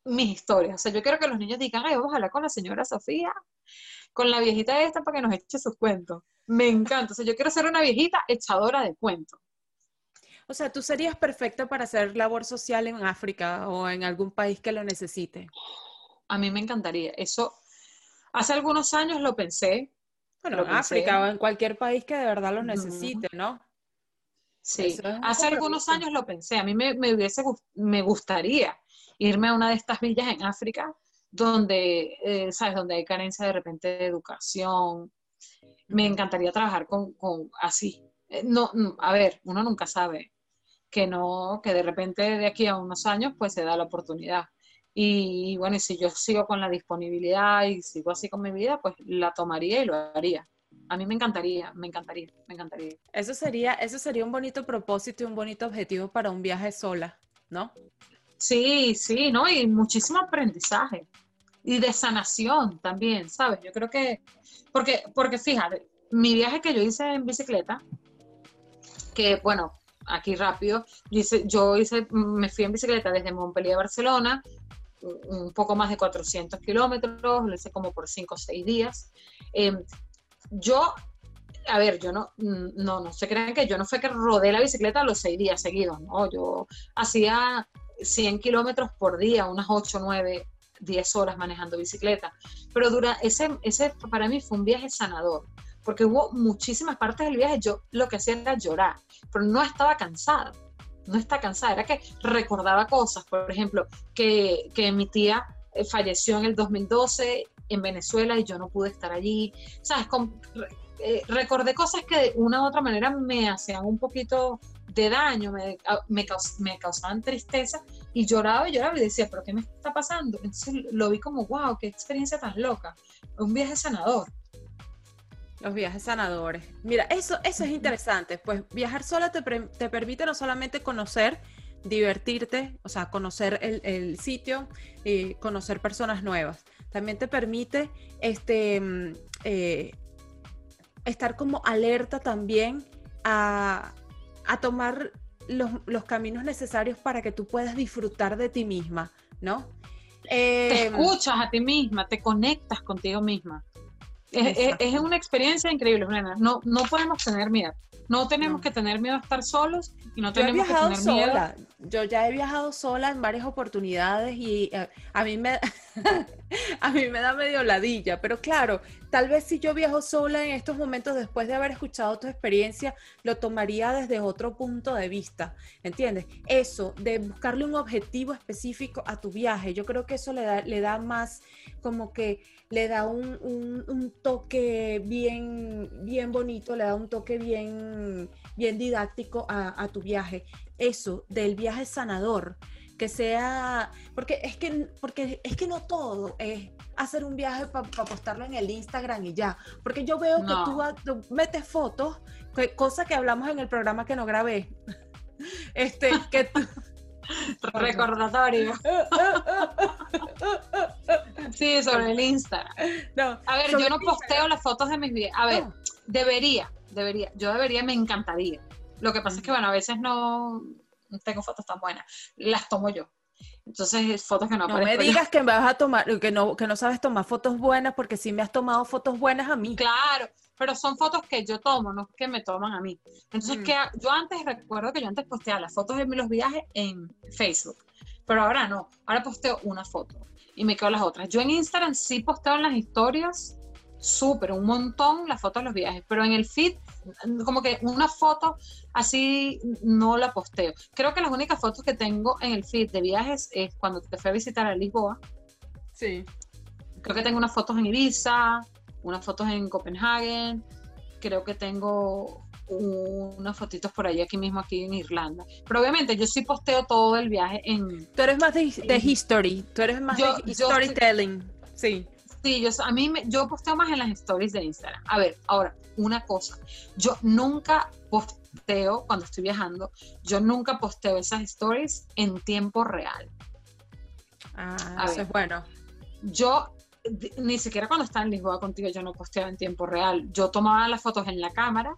mis historias. O sea, yo quiero que los niños digan, ay, vamos a hablar con la señora Sofía, con la viejita esta para que nos eche sus cuentos. Me encanta. O sea, yo quiero ser una viejita echadora de cuentos. O sea, tú serías perfecta para hacer labor social en África o en algún país que lo necesite. A mí me encantaría. Eso, hace algunos años lo pensé. Bueno, en África o en cualquier país que de verdad lo necesite, ¿no? Sí, hace algunos años lo pensé. A mí me, hubiese, me gustaría irme a una de estas villas en África donde, eh, ¿sabes? Donde hay carencia de repente de educación. Me encantaría trabajar con, así. Eh, no, a ver, uno nunca sabe que no, que de repente de aquí a unos años pues se da la oportunidad. Y, bueno, y si yo sigo con la disponibilidad y sigo así con mi vida, pues la tomaría y lo haría a mí me encantaría, me encantaría, me encantaría. Eso sería, eso sería un bonito propósito y un bonito objetivo para un viaje sola, ¿no? Sí, sí, ¿no? Y muchísimo aprendizaje. Y de sanación también, ¿sabes? Yo creo que, porque, porque fíjate, mi viaje que yo hice en bicicleta, que bueno, aquí rápido, yo hice, yo hice, me fui en bicicleta desde Montpellier a Barcelona, un poco más de 400 kilómetros, lo hice como por 5 o 6 días. Eh, yo, a ver, yo no, no, no se crean que yo no fue que rodé la bicicleta los seis días seguidos, no, yo hacía 100 kilómetros por día, unas 8, 9, 10 horas manejando bicicleta, pero dura, ese, ese para mí fue un viaje sanador, porque hubo muchísimas partes del viaje, yo lo que hacía era llorar, pero no estaba cansada, no estaba cansada, era que recordaba cosas, por ejemplo, que, que mi tía eh, falleció en el 2012 en Venezuela y yo no pude estar allí. ¿Sabes? Eh, recordé cosas que de una u otra manera me hacían un poquito de daño, me, me, me, causaban tristeza y lloraba y lloraba y decía, pero ¿qué me está pasando? Entonces lo vi como, wow, qué experiencia tan loca. Un viaje sanador. Los viajes sanadores. Mira, eso, eso es interesante. Pues viajar sola te, te permite no solamente conocer, divertirte, o sea, conocer el, el sitio y conocer personas nuevas, también te permite este, mm, eh, estar como alerta también a, tomar los, caminos necesarios para que tú puedas disfrutar de ti misma, ¿no? te em, escuchas a ti misma, te conectas contigo misma. Es, una experiencia increíble, No, no podemos tener miedo. No tenemos que tener miedo a estar solos y no tenemos que tener sola. Yo ya he viajado sola en varias oportunidades y eh, a mí me a mí me da medio ladilla, pero claro, tal vez si yo viajo sola en estos momentos después de haber escuchado tu experiencia, lo tomaría desde otro punto de vista, ¿entiendes? Eso de buscarle un objetivo específico a tu viaje, yo creo que eso le da, le da más como que le da un, un, toque bien, bien bonito, le da un toque bien, bien didáctico a, a tu viaje. Eso, del viaje sanador que sea, porque es que, porque es que no todo es hacer un viaje para postarlo en el Instagram y ya, porque yo veo que tú, metes fotos, cosa que hablamos en el programa que no grabé, este, que Recordatorio. sí, sobre el Instagram. No, a ver, yo no posteo las fotos de mis viajes. A ver, debería, debería. Yo debería, me encantaría. Lo que pasa es que, bueno, a veces no, tengo fotos tan buenas, las tomo yo. Entonces, fotos que no No me digas que me vas a tomar, que no, que no sabes tomar fotos buenas, porque sí me has tomado fotos buenas a mí. Claro, pero son fotos que yo tomo, no que me toman a mí. Entonces, mm. que yo antes recuerdo que yo antes posteaba las fotos de los viajes en Facebook, pero ahora no, ahora posteo una foto y me quedo las otras. Yo en Instagram sí posteo en las historias súper, un montón las fotos de los viajes, pero en el feed, como que una foto así no la posteo. Creo que las únicas fotos que tengo en el feed de viajes es cuando te fui a visitar a Lisboa. Sí. Creo que tengo unas fotos en Ibiza, unas fotos en Copenhague, creo que tengo unas fotitos por ahí aquí mismo, aquí en Irlanda. Pero obviamente yo sí posteo todo el viaje en... Tú eres más de, de history, tú eres más Yo- de yo storytelling. Sí. Sí, yo, a mí me- yo posteo más en las stories de Instagram. A ver, ahora, una cosa. Yo nunca posteo, cuando estoy viajando, yo nunca posteo esas stories en tiempo real. Ah, A eso ver. es bueno. Yo, ni siquiera cuando estaba en Lisboa contigo, yo no posteaba en tiempo real. Yo tomaba las fotos en la cámara,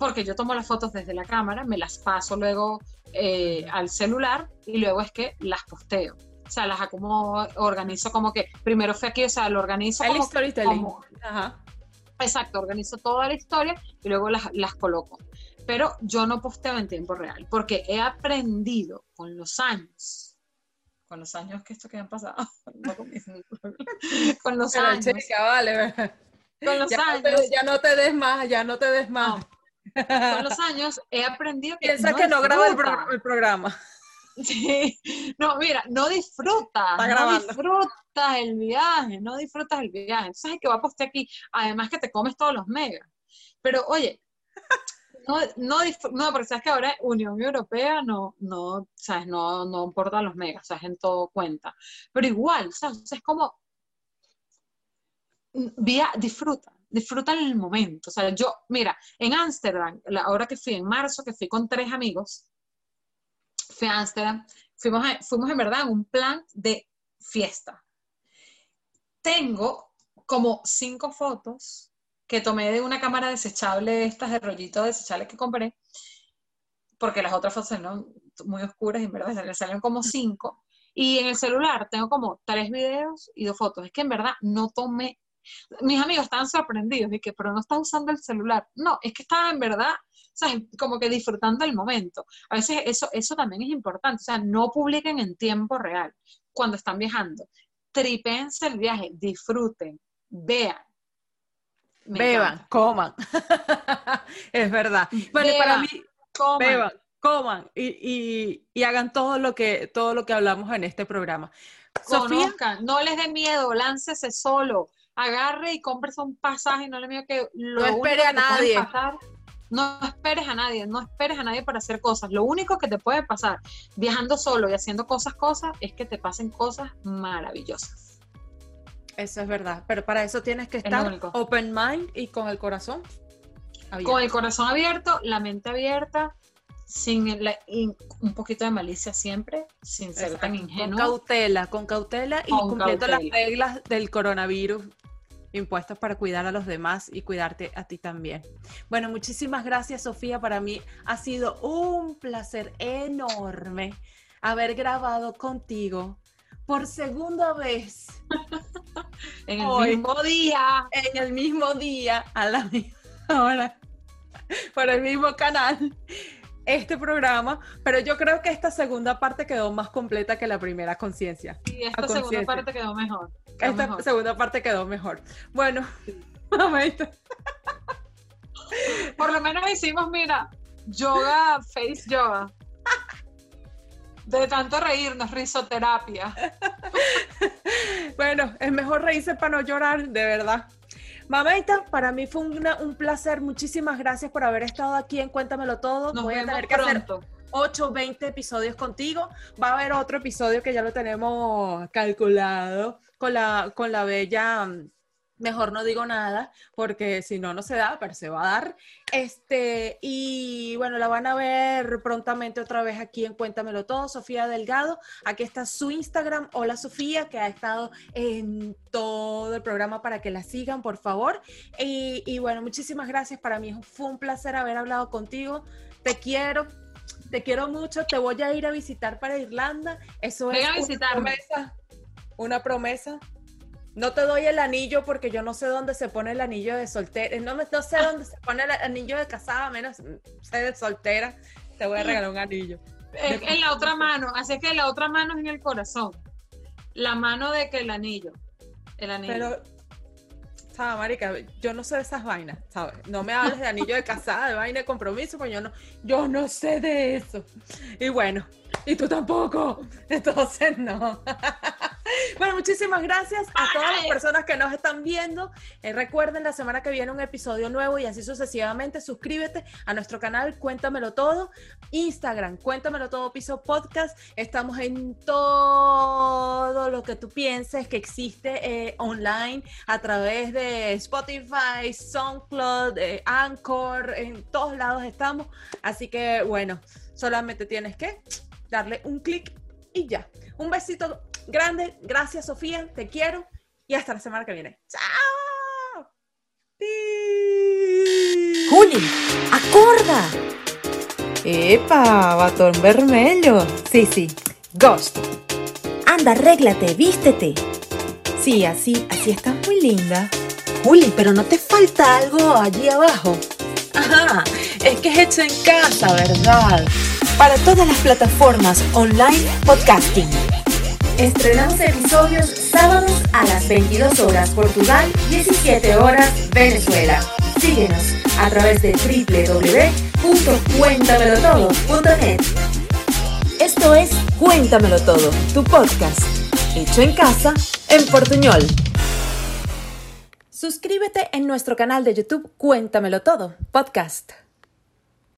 porque yo tomo las fotos desde la cámara, me las paso luego eh, al celular y luego es que las posteo. O sea, las acomodo, organizo como que primero fue aquí, o sea, lo organizo El como, storytelling. como- Ajá. Exacto, organizo toda la historia y luego las, las coloco. Pero yo no posteo en tiempo real porque he aprendido con los años, con los años que esto que han pasado, no con mis- con los Pero, años, chica, vale. con los Ya no, años, te, ya no te des más, ya no te des más. con los años he aprendido que Piensa que no graba el, pro- el programa. Sí. No, mira, no disfrutas, no disfrutas el viaje, no disfrutas el viaje. Hay que va a postear aquí, además que te comes todos los megas. Pero oye, no, no, no, porque sabes que ahora Unión Europea no, no, sabes, no, no importa los megas, sea, en todo cuenta. Pero igual, ¿sabes? Es como, vía, disfruta, disfruta el momento. O sea, yo, mira, en Ámsterdam, la hora que fui en marzo, que fui con tres amigos, fui a fuimos, a- fuimos en verdad en un plan de fiesta. Tengo como cinco fotos que tomé de una cámara desechable, de estas de rollitos desechables que compré, porque las otras fotos eran muy oscuras y en verdad le salen como cinco. Y en el celular tengo como tres videos y dos fotos. Es que en verdad no tomé. Mis amigos estaban sorprendidos y que, pero no estás usando el celular. No, es que estaba en verdad, ¿sabes? Como que disfrutando el momento. A veces eso, eso también es importante. O sea, no publiquen en tiempo real cuando están viajando. Tripense el viaje, disfruten, vean. Me Beban, encanta. coman. es verdad. Bueno, para mí, Coman. beban, coman y, y- y hagan todo lo que todo lo que hablamos en este programa. Sofía, no les dé miedo, láncese solo, agarre y cómprese un pasaje no le miedo que lo No espere a nadie. pasar- no esperes a nadie, no esperes a nadie para hacer cosas. Lo único que te puede pasar viajando solo y haciendo cosas, cosas, es que te pasen cosas maravillosas. eso es verdad, pero para eso tienes que estar open mind y con el corazón abierto. Con el corazón abierto, la mente abierta, sin la- un poquito de malicia siempre, sin ser Exacto, tan Con ingenuo. cautela, con cautela y Con cumpliendo las reglas del coronavirus impuestas para cuidar a los demás y cuidarte a ti también. Bueno, muchísimas gracias Sofía, para mí ha sido un placer enorme haber grabado contigo por segunda vez En el Hoy. mismo día. en el mismo día, a la misma hora, por el mismo canal, este programa, pero yo creo que esta segunda parte quedó más completa que la primera conciencia. Y esta segunda parte quedó mejor. Quedó Esta mejor. segunda parte quedó mejor. Bueno, mamita, Por lo menos hicimos, mira, yoga, face yoga. De tanto reírnos, risoterapia. bueno, es mejor reírse para no llorar, de verdad. Mamita, para mí fue una- un placer. Muchísimas gracias por haber estado aquí en Cuéntamelo Todo. Nos Voy a tener que hacer pronto. 8, 20 episodios contigo. Va a haber otro episodio que ya lo tenemos calculado con la, con la bella. mm, Mejor no digo nada, porque si no, no se da, pero se va a dar. Este, y bueno, la van a ver prontamente otra vez aquí en Cuéntamelo Todo, Sofía Delgado. Aquí está su Instagram, hola Sofía, que ha estado en todo el programa para que la sigan, por favor. Y, y bueno, muchísimas gracias. Para mí fue un placer haber hablado contigo. Te quiero, te quiero mucho. Te voy a ir a visitar para Irlanda. Eso Ven es a una visitarme. promesa. Una promesa. No te doy el anillo porque yo no sé dónde se pone el anillo de soltera. No, me- no sé dónde se pone el anillo de casada, menos sé de soltera. Te voy a regalar un anillo. En, en la otra mano, así que la otra mano es en el corazón. La mano de que el anillo. El anillo. Pero, ¿sabes, marica? Yo no sé de esas vainas, ¿sabes? No me hables de anillo de casada, de vaina de compromiso, pues yo no, yo no sé de eso. Y bueno, y tú tampoco. Entonces, no. bueno, muchísimas gracias a todas las personas que nos están viendo. Eh, recuerden, la semana que viene un episodio nuevo y así sucesivamente. Suscríbete a nuestro canal Cuéntamelo Todo. Instagram, Cuéntamelo Todo Piso Podcast. Estamos en todo lo que tú pienses que existe eh, online a través de Spotify, SoundCloud, eh, Anchor. En todos lados estamos. Así que, bueno, solamente tienes que darle un clic y ya. Un besito grande. Gracias, Sofía. Te quiero. Y hasta la semana que viene. ¡Chao! Juli, acorda! Epa, batón vermelho. Sí, sí, Ghost. Anda, arréglate, vístete. Sí, así, así estás muy linda. Juli, pero no te falta algo allí abajo. Ajá, es que es hecho en casa, ¿verdad? Para todas las plataformas online podcasting. Estrenamos episodios sábados a las 22 horas Portugal, 17 horas Venezuela. Síguenos a través de www.cuéntamelotodo.net. Esto es Cuéntamelo Todo, tu podcast, hecho en casa, en portuñol. Suscríbete en nuestro canal de YouTube Cuéntamelo Todo, podcast.